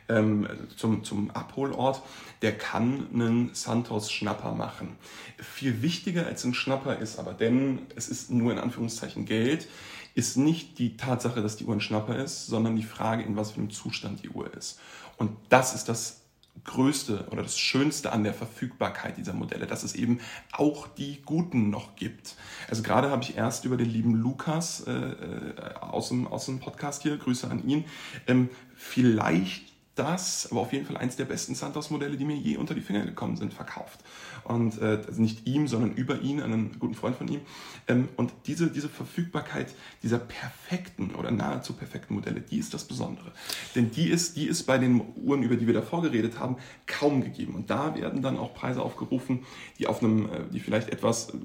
ähm, zum, zum Abholort, der kann einen Santos-Schnapper machen. Viel wichtiger als ein Schnapper ist aber, denn es ist nur in Anführungszeichen Geld, ist nicht die Tatsache, dass die Uhr ein Schnapper ist, sondern die Frage, in was für einem Zustand die Uhr ist. Und das ist das Größte oder das Schönste an der Verfügbarkeit dieser Modelle, dass es eben auch die guten noch gibt. Also gerade habe ich erst über den lieben Lukas äh, äh aus, dem, aus dem Podcast hier, Grüße an ihn, ähm, vielleicht das, aber auf jeden Fall eins der besten Santos-Modelle, die mir je unter die Finger gekommen sind, verkauft und äh, also nicht ihm, sondern über ihn, einen guten Freund von ihm. Ähm, und diese, diese Verfügbarkeit dieser perfekten oder nahezu perfekten Modelle, die ist das Besondere. Denn die ist, die ist bei den Uhren, über die wir davor geredet haben, kaum gegeben. Und da werden dann auch Preise aufgerufen, die auf einem, äh, die vielleicht etwas äh,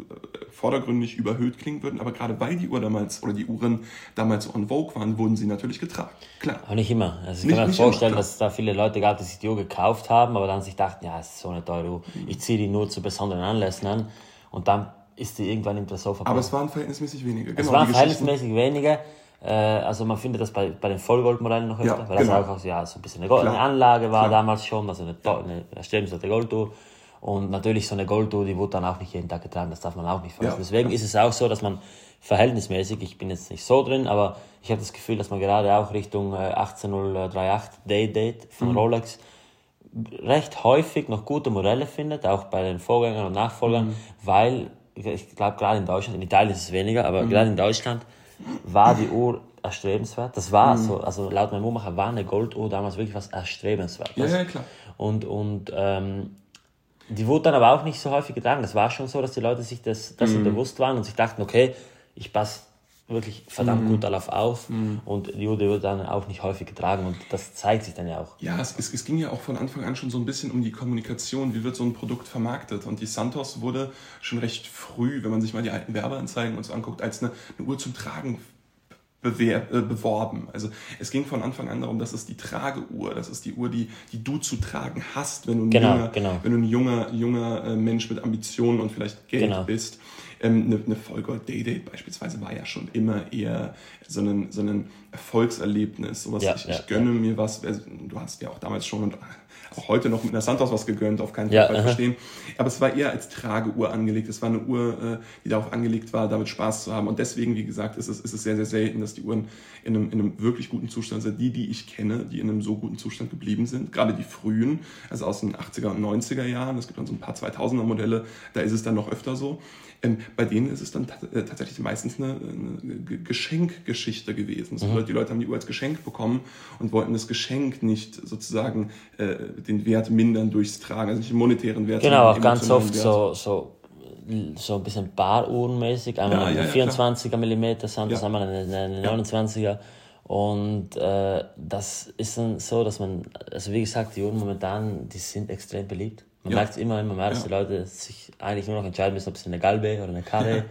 vordergründig überhöht klingen würden, aber gerade weil die Uhr damals oder die Uhren damals so en vogue waren, wurden sie natürlich getragen. Klar.
Aber nicht immer. Also ich nicht, kann mir vorstellen, immer, dass es da viele Leute gab, die sich die Uhr gekauft haben, aber dann sich dachten, ja, es ist so eine teure Uhr. Ich ziehe die nur zu besonderen Anlässen an und dann ist die irgendwann im Tresor
verpackt. Aber es waren verhältnismäßig weniger.
Genau, es waren verhältnismäßig weniger. Äh, also man findet das bei, bei den Vollgoldmodellen noch öfter, ja, weil genau. das auch ja, so ein bisschen eine, eine Anlage war Klar. damals schon, also eine, eine erstrebenswerte Goldtour. Und natürlich so eine Goldtour, die wurde dann auch nicht jeden Tag getragen, das darf man auch nicht vergessen. Ja. Deswegen ist es auch so, dass man verhältnismäßig, ich bin jetzt nicht so drin, aber ich habe das Gefühl, dass man gerade auch Richtung 18038 äh, Day Date von mhm. Rolex recht häufig noch gute Modelle findet, auch bei den Vorgängern und Nachfolgern, mhm. weil ich glaube gerade in Deutschland, in Italien ist es weniger, aber mhm. gerade in Deutschland war die Uhr erstrebenswert. Das war mhm. so, also laut meinem Uhrmacher war eine Golduhr damals wirklich was erstrebenswert.
Ja, ja, klar.
Und, und ähm, die wurde dann aber auch nicht so häufig getragen. Das war schon so, dass die Leute sich das, das mhm. bewusst waren und sich dachten, okay, ich passe wirklich verdammt mhm. gut darauf auf mhm. und die Jude wird dann auch nicht häufig getragen und das zeigt sich dann ja auch.
Ja, es, es, es, ging ja auch von Anfang an schon so ein bisschen um die Kommunikation, wie wird so ein Produkt vermarktet und die Santos wurde schon recht früh, wenn man sich mal die alten Werbeanzeigen und so anguckt, als eine, eine Uhr zum Tragen bewer äh, beworben. Also es ging von Anfang an darum, dass es die Trageuhr, das ist die Uhr, die, die du zu tragen hast, wenn du ein, genau, junger, genau. Wenn du ein junger, junger äh, Mensch mit Ambitionen und vielleicht Geld genau. bist. Ähm, eine, eine Vollgold Day-Date beispielsweise war ja schon immer eher so ein, so ein Erfolgserlebnis. Sowas, ja, ich, ja, ich gönne ja. mir was. Also, du hast ja auch damals schon und auch heute noch mit einer Santos was gegönnt, auf keinen Fall verstehen. Aber es war eher als Trageuhr angelegt. Es war eine Uhr, äh, die darauf angelegt war, damit Spaß zu haben. Und deswegen, wie gesagt, ist es, ist es sehr, sehr selten, dass die Uhren in einem, in einem wirklich guten Zustand sind. Die, die ich kenne, die in einem so guten Zustand geblieben sind, gerade die frühen, also aus den 80er und 90er Jahren, es gibt dann so ein paar 2000er Modelle, da ist es dann noch öfter so. Ähm, bei denen ist es dann äh, tatsächlich meistens eine, eine Geschenkgeschichte gewesen. So, mhm. Die Leute haben die Uhr als Geschenk bekommen und wollten das Geschenk nicht sozusagen äh, den Wert mindern durchs Tragen, also nicht den monetären Wert.
Genau, auch ganz oft Wert. so, so so ein bisschen Baruhrenmäßig, einmal ja, eine ja, 24er Millimeter sind, das einmal eine, eine 29er. Und äh, das ist dann so, dass man, also wie gesagt, die Uhren momentan, die sind extrem beliebt. Man ja. merkt es immer, immer mehr, dass die Leute sich eigentlich nur noch entscheiden müssen, ob es eine Galbe oder eine Karre.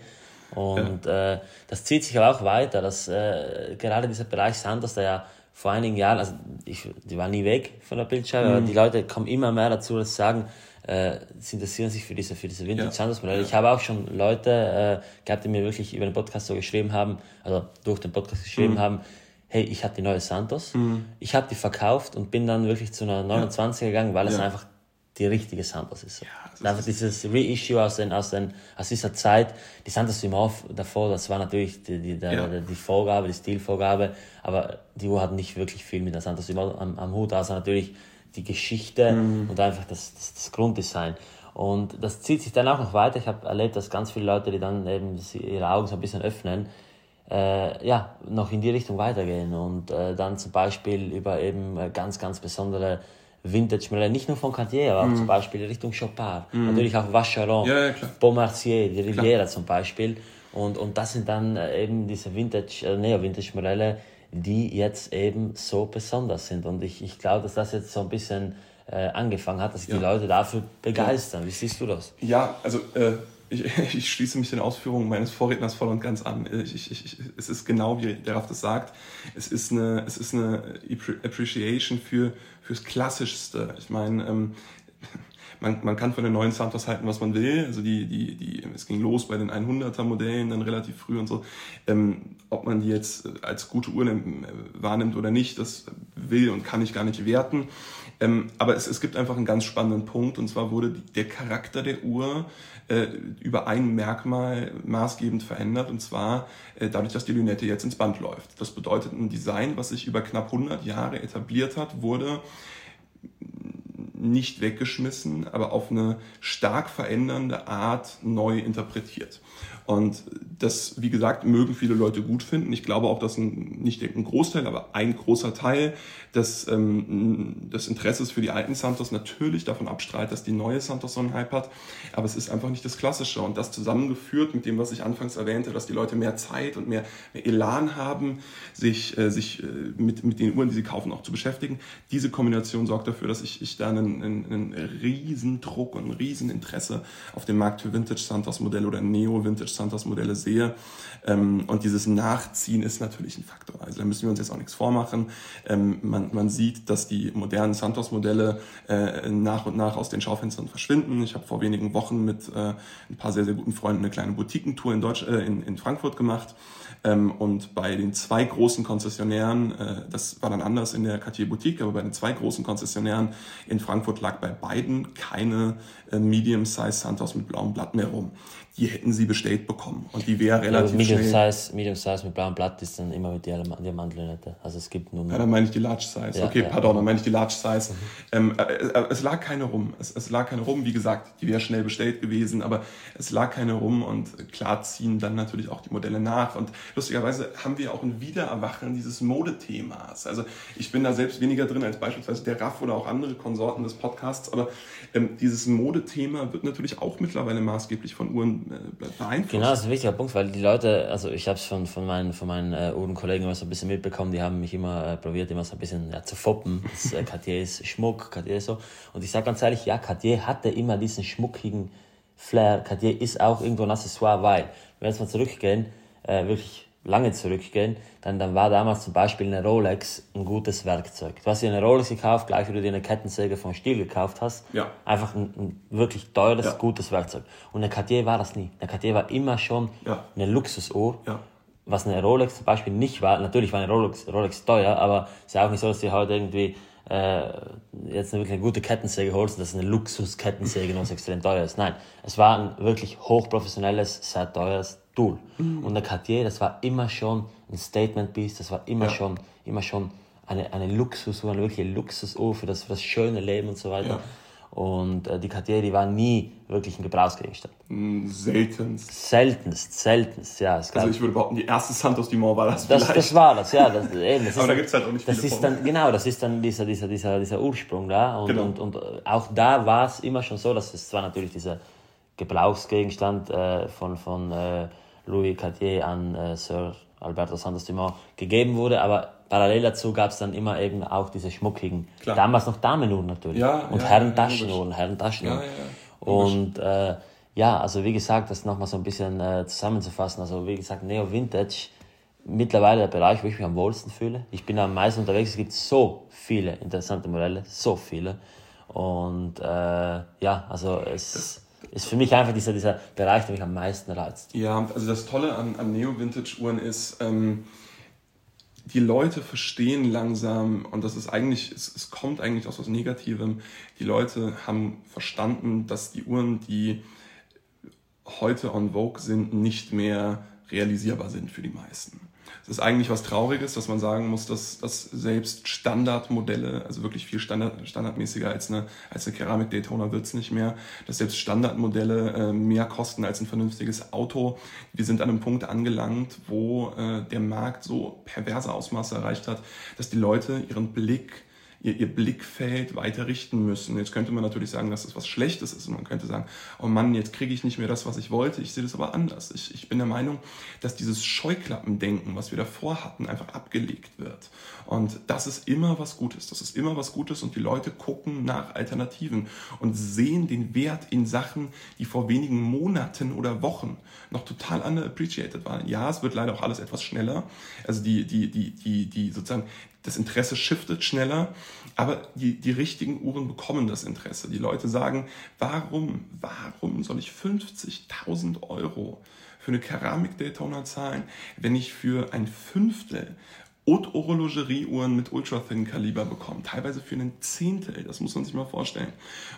Und äh, das zieht sich aber auch weiter, dass äh, gerade dieser Bereich Sanders, der ja vor einigen Jahren, also ich, die war nie weg von der Bildschirm, mhm. aber die Leute kommen immer mehr dazu, dass sie sagen, äh, sie interessieren sich für diese, für diese Vintage Sanders Modelle. Ja. Ich habe auch schon Leute äh, gehabt, die mir wirklich über den Podcast so geschrieben haben, also durch den Podcast geschrieben mhm. haben, hey, ich habe die neue Santos, mhm. ich habe die verkauft und bin dann wirklich zu einer 29er gegangen, weil es einfach die richtige Santos ist. Ja, Einfach dieses Reissue aus, den, aus, den, aus dieser Zeit, die Santos Dumont davor, das war natürlich die, die, der, ja. die Vorgabe, die Stilvorgabe, aber die Uhr hat nicht wirklich viel mit der Santos Dumont am, am Hut, also natürlich die Geschichte mhm. und einfach das, das, das Grunddesign. Und das zieht sich dann auch noch weiter. Ich habe erlebt, dass ganz viele Leute, die dann eben ihre Augen so ein bisschen öffnen, äh, ja, noch in die Richtung weitergehen und äh, dann zum Beispiel über eben äh, ganz, ganz besondere Vintage-Modelle, nicht nur von Cartier, aber mm. zum Beispiel Richtung Chopard. Mm. Natürlich auch Vacheron, ja, ja, Beaumarchais, die Riviera zum Beispiel. Und, und das sind dann äh, eben diese Vintage, äh, Neo-Vintage-Modelle, die jetzt eben so besonders sind. Und ich, ich glaube, dass das jetzt so ein bisschen äh, angefangen hat, dass ja. die Leute dafür begeistern. Wie siehst du das?
Ja, also äh, ich, ich, schließe mich den Ausführungen meines Vorredners voll und ganz an. Ich, ich, es ist genau wie der Raff das sagt. Es ist eine, es ist eine Appreciation für fürs Klassischste. Ich meine, ähm, man, man kann von den neuen Santos halten, was man will. Also die, die, die, es ging los bei den 100er Modellen dann relativ früh und so. Ähm, ob man die jetzt als gute Uhr wahrnimmt oder nicht, das will und kann ich gar nicht werten. Ähm, aber es, es gibt einfach einen ganz spannenden Punkt und zwar wurde die, der Charakter der Uhr äh, über ein Merkmal maßgebend verändert und zwar äh, dadurch, dass die Lünette jetzt ins Band läuft. Das bedeutet ein Design, was sich über knapp 100 Jahre etabliert hat, wurde nicht weggeschmissen, aber auf eine stark verändernde Art neu interpretiert. Und das, wie gesagt, mögen viele Leute gut finden. Ich glaube auch, dass ein, nicht ein Großteil, aber ein großer Teil des, ähm, des Interesses für die alten Santos natürlich davon abstrahlt, dass die neue Santos so einen Hype hat. Aber es ist einfach nicht das Klassische. Und das zusammengeführt mit dem, was ich anfangs erwähnte, dass die Leute mehr Zeit und mehr, mehr Elan haben, sich, äh, sich äh, mit, mit den Uhren, die sie kaufen, auch zu beschäftigen. Diese Kombination sorgt dafür, dass ich, ich da einen, einen, einen riesen Druck und ein riesen Interesse auf dem Markt für Vintage Santos Modelle oder Neo Vintage Santos Modelle sehe. Ähm, und dieses Nachziehen ist natürlich ein Faktor. Also da müssen wir uns jetzt auch nichts vormachen. Ähm, man, man sieht, dass die modernen Santos-Modelle äh, nach und nach aus den Schaufenstern verschwinden. Ich habe vor wenigen Wochen mit äh, ein paar sehr, sehr guten Freunden eine kleine Boutiquentour in, äh, in, in Frankfurt gemacht. Ähm, und bei den zwei großen Konzessionären, äh, das war dann anders in der Cartier Boutique, aber bei den zwei großen Konzessionären in Frankfurt lag bei beiden keine äh, Medium-Size Santos mit blauem Blatt mehr rum die hätten sie bestellt bekommen. Und die wäre relativ ja,
Medium schnell. Size, Medium Size mit blauem Blatt ist dann immer mit Diamantlünette. Also es gibt nur.
Ja, dann meine ich die Large Size. Ja, okay, ja. pardon, dann meine ich die Large Size. Mhm. Ähm, äh, äh, es lag keine rum. Es, es, lag keine rum. Wie gesagt, die wäre schnell bestellt gewesen, aber es lag keine rum und klar ziehen dann natürlich auch die Modelle nach. Und lustigerweise haben wir auch ein Wiedererwachen dieses Modethemas. Also ich bin da selbst weniger drin als beispielsweise der Raff oder auch andere Konsorten des Podcasts, aber ähm, dieses Modethema wird natürlich auch mittlerweile maßgeblich von Uhren beeinflusst.
Genau, das ist ein wichtiger Punkt, weil die Leute, also ich habe es von, von meinen, von meinen äh, Uhrenkollegen immer so ein bisschen mitbekommen, die haben mich immer äh, probiert, immer so ein bisschen ja, zu foppen. Das, äh, Cartier ist Schmuck, Cartier ist so. Und ich sage ganz ehrlich, ja, Cartier hatte immer diesen schmuckigen Flair. Cartier ist auch irgendwo ein Accessoire, weil, wenn wir jetzt mal zurückgehen, äh, wirklich lange zurückgehen, dann, dann war damals zum Beispiel eine Rolex ein gutes Werkzeug. Du hast dir eine Rolex gekauft, gleich wie du dir eine Kettensäge vom Stiel gekauft hast. Ja. Einfach ein, ein wirklich teures, ja. gutes Werkzeug. Und eine Cartier war das nie. Eine Cartier war immer schon ja. eine Luxusuhr. Ja. Was eine Rolex zum Beispiel nicht war. Natürlich war eine Rolex, Rolex teuer, aber es ist ja auch nicht so, dass du heute irgendwie äh, jetzt eine wirklich eine gute Kettensäge holst und das ist eine Luxus-Kettensäge, was extrem teuer ist. Nein, es war ein wirklich hochprofessionelles, sehr teures Tool. Mhm. Und der Cartier, das war immer schon ein Statement-Piece, das war immer ja. schon, immer schon eine, eine Luxusuhr, eine wirkliche Luxusuhr für das, für das schöne Leben und so weiter. Ja. Und äh, die Cartier, die war nie wirklich ein Gebrauchsgegenstand.
Mm, seltenst.
Seltenst, seltenst, ja.
Es also ich würde behaupten, die erste Santos Dumont war das
das, das war das, ja. Das, eben, das Aber da gibt es halt auch nicht das ist dann, Genau, das ist dann dieser, dieser, dieser, dieser Ursprung da. Und, genau. und, und äh, auch da war es immer schon so, dass es zwar natürlich dieser Gebrauchsgegenstand äh, von, von äh, Louis Cartier an äh, Sir Alberto Santos Dumont gegeben wurde, aber parallel dazu gab es dann immer eben auch diese schmuckigen, Klar. damals noch Damenuhren natürlich ja, und ja, Herrentaschenuhren, Herrentaschenuhren. Ja, ja, und äh, ja, also wie gesagt, das nochmal so ein bisschen äh, zusammenzufassen, also wie gesagt, Neo Vintage, mittlerweile der Bereich, wo ich mich am wohlsten fühle. Ich bin am meisten unterwegs, es gibt so viele interessante Modelle, so viele. Und äh, ja, also es... Das ist für mich einfach dieser, dieser Bereich, der mich am meisten reizt.
Ja, also das Tolle an, an Neo-Vintage-Uhren ist, ähm, die Leute verstehen langsam, und das ist eigentlich, es, es kommt eigentlich aus was Negativem, die Leute haben verstanden, dass die Uhren, die heute on Vogue sind, nicht mehr realisierbar sind für die meisten. Es ist eigentlich was Trauriges, dass man sagen muss, dass, dass selbst Standardmodelle, also wirklich viel Standard, standardmäßiger als eine, als eine Keramik Daytona wird's nicht mehr, dass selbst Standardmodelle äh, mehr kosten als ein vernünftiges Auto. Wir sind an einem Punkt angelangt, wo äh, der Markt so perverse Ausmaße erreicht hat, dass die Leute ihren Blick ihr, ihr Blickfeld weiter richten müssen. Jetzt könnte man natürlich sagen, dass das was Schlechtes ist und man könnte sagen, oh Mann, jetzt kriege ich nicht mehr das, was ich wollte. Ich sehe das aber anders. Ich, ich bin der Meinung, dass dieses Scheuklappendenken, was wir davor hatten, einfach abgelegt wird. Und das ist immer was Gutes. Das ist immer was Gutes und die Leute gucken nach Alternativen und sehen den Wert in Sachen, die vor wenigen Monaten oder Wochen noch total underappreciated waren. Ja, es wird leider auch alles etwas schneller. Also die, die, die, die, die sozusagen das Interesse shiftet schneller, aber die, die richtigen Uhren bekommen das Interesse. Die Leute sagen, warum, warum soll ich 50.000 Euro für eine Keramik Daytona zahlen, wenn ich für ein Fünftel Haute Horlogerie-Uhren mit Ultra-Thin-Kaliber bekommen, teilweise für einen Zehntel, das muss man sich mal vorstellen.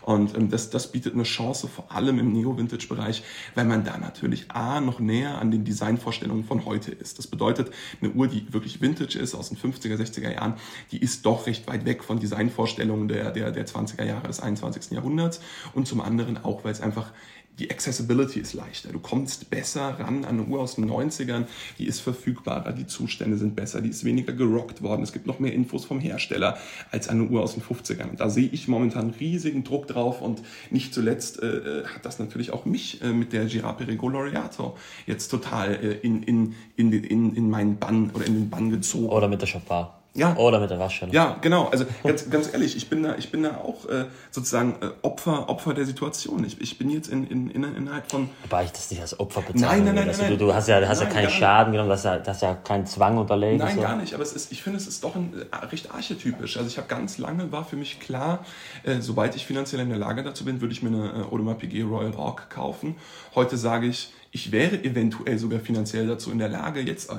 Und ähm, das, das bietet eine Chance, vor allem im Neo-Vintage-Bereich, weil man da natürlich A, noch näher an den Designvorstellungen von heute ist. Das bedeutet, eine Uhr, die wirklich Vintage ist, aus den 50er, 60er Jahren, die ist doch recht weit weg von Designvorstellungen der, der, der 20er Jahre des 21. Jahrhunderts und zum anderen auch, weil es einfach die Accessibility ist leichter. Du kommst besser ran an eine Uhr aus den 90ern, die ist verfügbarer, die Zustände sind besser, die ist weniger gerockt worden, es gibt noch mehr Infos vom Hersteller als eine Uhr aus den 50ern. Da sehe ich momentan riesigen Druck drauf und nicht zuletzt äh, hat das natürlich auch mich äh, mit der Girard-Perregaux Laureato jetzt total äh, in, in, in, in, in meinen Bann oder in den Bann gezogen.
Oder mit der Chopard.
Ja.
Oder mit der Waschschelle.
Ja, genau. Also ganz, ganz ehrlich, ich bin da, ich bin da auch äh, sozusagen äh, Opfer, Opfer der Situation. Ich, ich bin jetzt in, in, in, innerhalb von.
Wobei ich das nicht als Opfer bezeichne. Nein, nein, nein, also, nein, du, du hast ja, hast nein, ja keinen Schaden genommen, das hast ja, hast ja keinen Zwang unterlegt.
Nein, so. gar nicht. Aber es ist, ich finde, es ist doch ein, äh, recht archetypisch. Also ich habe ganz lange war für mich klar, äh, sobald ich finanziell in der Lage dazu bin, würde ich mir eine äh, Audemars Piguet Royal Hawk kaufen. Heute sage ich, ich wäre eventuell sogar finanziell dazu in der Lage, jetzt äh,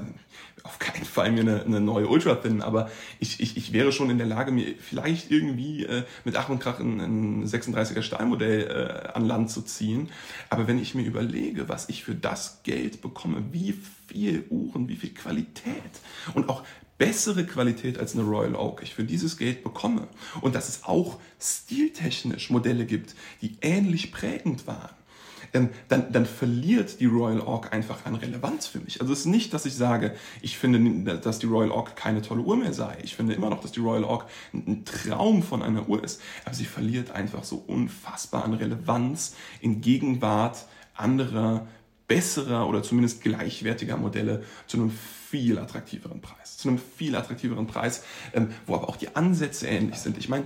auf keinen Fall mir eine, eine neue Ultra Thin, aber ich, ich, ich wäre schon in der Lage, mir vielleicht irgendwie äh, mit Ach und Krach ein, ein 36er Stahlmodell äh, an Land zu ziehen. Aber wenn ich mir überlege, was ich für das Geld bekomme, wie viel Uhren, wie viel Qualität und auch bessere Qualität als eine Royal Oak ich für dieses Geld bekomme und dass es auch stiltechnisch Modelle gibt, die ähnlich prägend waren, ähm, dann, dann verliert die Royal Oak einfach an Relevanz für mich. Also es ist nicht, dass ich sage, ich finde, dass die Royal Oak keine tolle Uhr mehr sei. Ich finde immer noch, dass die Royal Oak ein Traum von einer Uhr ist. Aber sie verliert einfach so unfassbar an Relevanz in Gegenwart anderer, besserer oder zumindest gleichwertiger Modelle zu einem viel attraktiveren Preis. Zu einem viel attraktiveren Preis, ähm, wo aber auch die Ansätze ähnlich sind. Ich meine,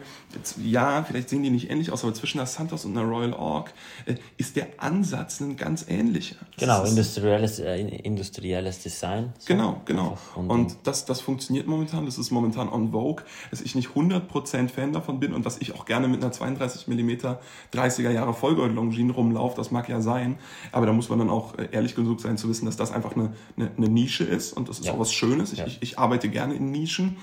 ja, vielleicht sehen die nicht ähnlich aus, aber zwischen der Santos und der Royal Orc äh, ist der Ansatz ein ganz ähnlicher.
Genau, industrielles, äh, industrielles Design.
So. Genau, genau. Und, und das, das funktioniert momentan, das ist momentan on vogue, dass ich nicht 100% Fan davon bin und dass ich auch gerne mit einer 32 mm 30er Jahre Vollgold Longines rumlaufe, das mag ja sein, aber da muss man dann auch äh, ehrlich genug sein zu wissen, dass das einfach eine, eine, eine Nische ist und das ist ja. auch was Schönes. Ich, ja. ich, ich, arbeite gerne in Nischen.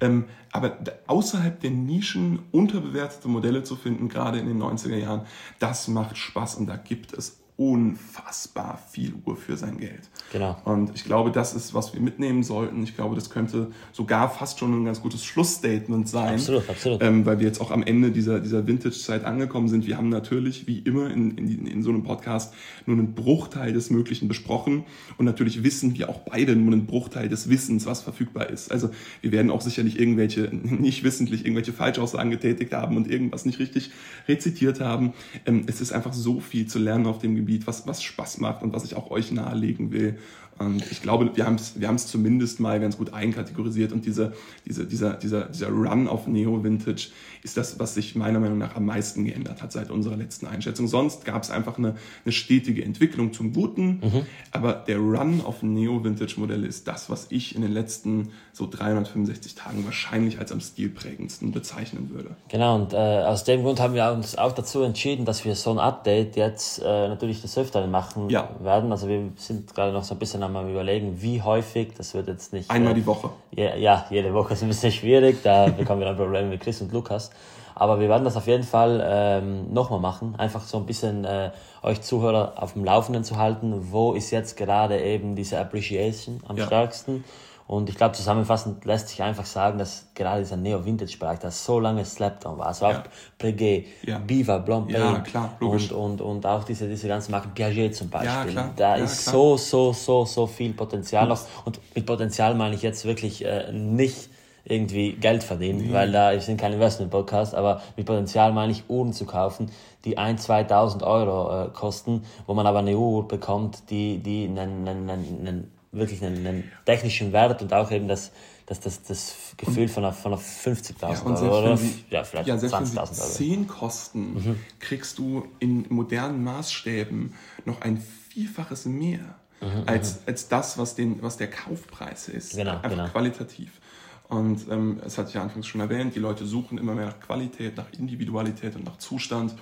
Ähm, aber außerhalb der Nischen unterbewertete Modelle zu finden, gerade in den 90er Jahren, das macht Spaß und da gibt es unfassbar viel Uhr für sein Geld.
Genau.
Und ich glaube, das ist, was wir mitnehmen sollten. Ich glaube, das könnte sogar fast schon ein ganz gutes Schlussstatement sein.
Absolut, absolut.
Ähm, weil wir jetzt auch am Ende dieser, dieser Vintage-Zeit angekommen sind. Wir haben natürlich, wie immer in, in, in so einem Podcast, nur einen Bruchteil des Möglichen besprochen. Und natürlich wissen wir auch beide nur einen Bruchteil des Wissens, was verfügbar ist. Also wir werden auch sicherlich irgendwelche, nicht wissentlich irgendwelche Falschaussagen getätigt haben und irgendwas nicht richtig rezitiert haben. Ähm, es ist einfach so viel zu lernen auf dem Gebiet Gebiet, was, was Spaß macht und was ich auch euch nahelegen will. Und ich glaube, wir haben es wir zumindest mal ganz gut einkategorisiert und diese, diese, dieser, dieser, dieser Run auf Neo-Vintage ist das, was sich meiner Meinung nach am meisten geändert hat seit unserer letzten Einschätzung. Sonst gab es einfach eine, eine stetige Entwicklung zum Guten, mhm. aber der Run auf Neo-Vintage-Modelle ist das, was ich in den letzten so 365 Tagen wahrscheinlich als am stilprägendsten bezeichnen würde.
Genau, und äh, aus dem Grund haben wir uns auch dazu entschieden, dass wir so ein Update jetzt äh, natürlich des Öfteren machen ja. werden. Also wir sind gerade noch so ein bisschen am überlegen, wie häufig, das wird jetzt nicht...
Einmal äh, die Woche.
Ja, ja, jede Woche ist ein bisschen schwierig, da bekommen wir dann Probleme mit Chris und Lukas. Aber wir werden das auf jeden Fall ähm, nochmal machen. Einfach so ein bisschen äh, euch Zuhörer auf dem Laufenden zu halten. Wo ist jetzt gerade eben diese Appreciation am ja. stärksten? Und ich glaube, zusammenfassend lässt sich einfach sagen, dass gerade dieser Neo-Vintage-Bereich, das so lange Slapdown war, also auch ja. Breguet, ja. Beaver, Blond
ja, klar,
und, und, und auch diese, diese ganzen Marken, Piaget zum Beispiel. Ja. Da ist so, so, so, so viel Potenzial noch. Und mit Potenzial meine ich jetzt wirklich äh, nicht irgendwie Geld verdienen, nee. weil da ich sind kein Investment-Podcast, aber mit Potenzial meine ich Uhren zu kaufen, die 1.000, 2.000 Euro äh, kosten, wo man aber eine Uhr bekommt, die, die einen, einen, einen, wirklich einen, einen technischen Wert und auch eben das, das, das, das Gefühl von einer, von einer 50.000 ja, Euro oder
sie, ja, vielleicht ja, 20.000 Euro. 10 kosten, mhm. kriegst du in modernen Maßstäben noch ein Vielfaches mehr mhm, als, mhm. als das, was, den, was der Kaufpreis ist. Genau, Einfach genau. qualitativ. Und ähm, es hat ja anfangs schon erwähnt, die Leute suchen immer mehr nach Qualität, nach Individualität und nach Zustand.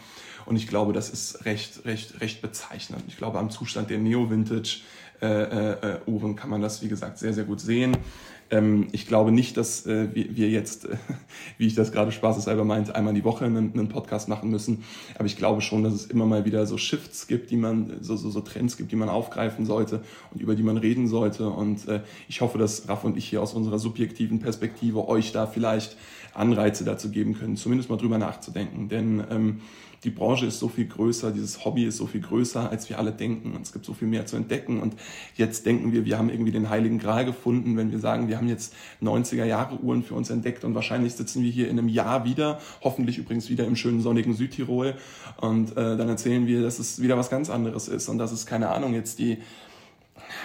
Und ich glaube, das ist recht, recht, recht bezeichnend. Ich glaube, am Zustand der Neo-Vintage Uhren kann man das, wie gesagt, sehr, sehr gut sehen. Ähm, ich glaube nicht, dass äh, wir, jetzt, äh, wie ich das gerade spaßeshalber meinte, einmal die Woche einen, Podcast machen müssen. Aber ich glaube schon, dass es immer mal wieder so Shifts gibt, die man, so, so, so Trends gibt, die man aufgreifen sollte und über die man reden sollte. Und äh, ich hoffe, dass Raff und ich hier aus unserer subjektiven Perspektive euch da vielleicht Anreize dazu geben können, zumindest mal drüber nachzudenken. Denn ähm, die Branche ist so viel größer, dieses Hobby ist so viel größer, als wir alle denken. Und es gibt so viel mehr zu entdecken. Und jetzt denken wir, wir haben irgendwie den Heiligen Gral gefunden, wenn wir sagen, wir haben jetzt 90er Jahre Uhren für uns entdeckt und wahrscheinlich sitzen wir hier in einem Jahr wieder, hoffentlich übrigens wieder im schönen sonnigen Südtirol. Und äh, dann erzählen wir, dass es wieder was ganz anderes ist und dass es, keine Ahnung, jetzt die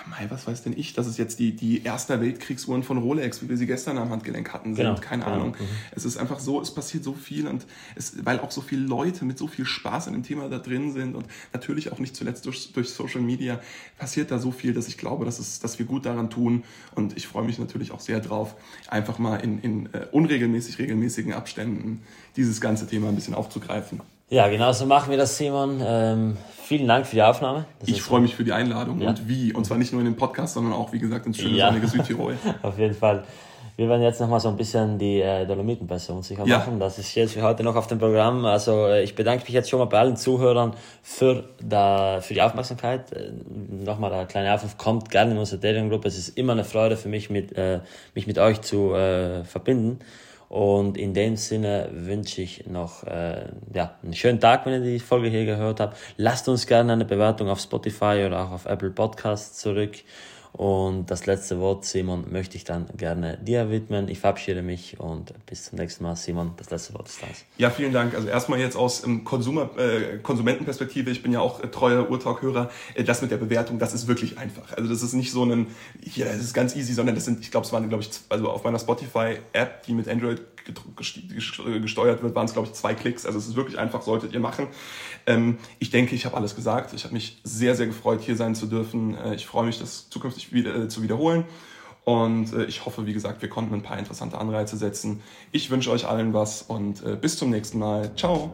Mei, was weiß denn ich, dass es jetzt die, die Erster Weltkriegsuhren von Rolex, wie wir sie gestern am Handgelenk hatten, sind. Genau, Keine genau. Ahnung. Mhm. Es ist einfach so, es passiert so viel und es, weil auch so viele Leute mit so viel Spaß in dem Thema da drin sind und natürlich auch nicht zuletzt durch, durch Social Media passiert da so viel, dass ich glaube, dass, es, dass wir gut daran tun und ich freue mich natürlich auch sehr drauf, einfach mal in, in uh, unregelmäßig regelmäßigen Abständen dieses ganze Thema ein bisschen aufzugreifen.
Ja, genau so machen wir das, Simon. Ähm, vielen Dank für die Aufnahme.
Das ich freue mich für die Einladung ja. und wie. Und zwar nicht nur in den Podcast, sondern auch, wie gesagt, ins schöne ja. sonnige Südtirol.
Auf jeden Fall. Wir werden jetzt nochmal so ein bisschen die äh, Dolomitenpässe unsicher ja. machen. Das ist jetzt für heute noch auf dem Programm. Also äh, ich bedanke mich jetzt schon mal bei allen Zuhörern für, da, für die Aufmerksamkeit. Äh, nochmal der kleine Aufruf, kommt gerne in unsere Telegram-Gruppe. Es ist immer eine Freude für mich, mit, äh, mich mit euch zu äh, verbinden. Und in dem Sinne wünsche ich noch äh, ja, einen schönen Tag, wenn ihr die Folge hier gehört habt. Lasst uns gerne eine Bewertung auf Spotify oder auch auf Apple Podcasts zurück. Und das letzte Wort, Simon, möchte ich dann gerne dir widmen. Ich verabschiede mich und bis zum nächsten Mal. Simon, das letzte Wort ist das.
Ja, vielen Dank. Also erstmal jetzt aus ähm, Konsumer, äh, Konsumentenperspektive, ich bin ja auch äh, treuer Urtalk-Hörer, äh, das mit der Bewertung, das ist wirklich einfach. Also das ist nicht so ein, hier, das ist ganz easy, sondern das sind, ich glaube, es waren, glaube ich, also auf meiner Spotify-App, die mit Android gesteuert wird, waren es, glaube ich, zwei Klicks. Also es ist wirklich einfach, solltet ihr machen. Ähm, ich denke, ich habe alles gesagt. Ich habe mich sehr, sehr gefreut, hier sein zu dürfen. Äh, ich freue mich, das zukünftig wieder, äh, zu wiederholen. Und äh, ich hoffe, wie gesagt, wir konnten ein paar interessante Anreize setzen. Ich wünsche euch allen was und äh, bis zum nächsten Mal. Ciao.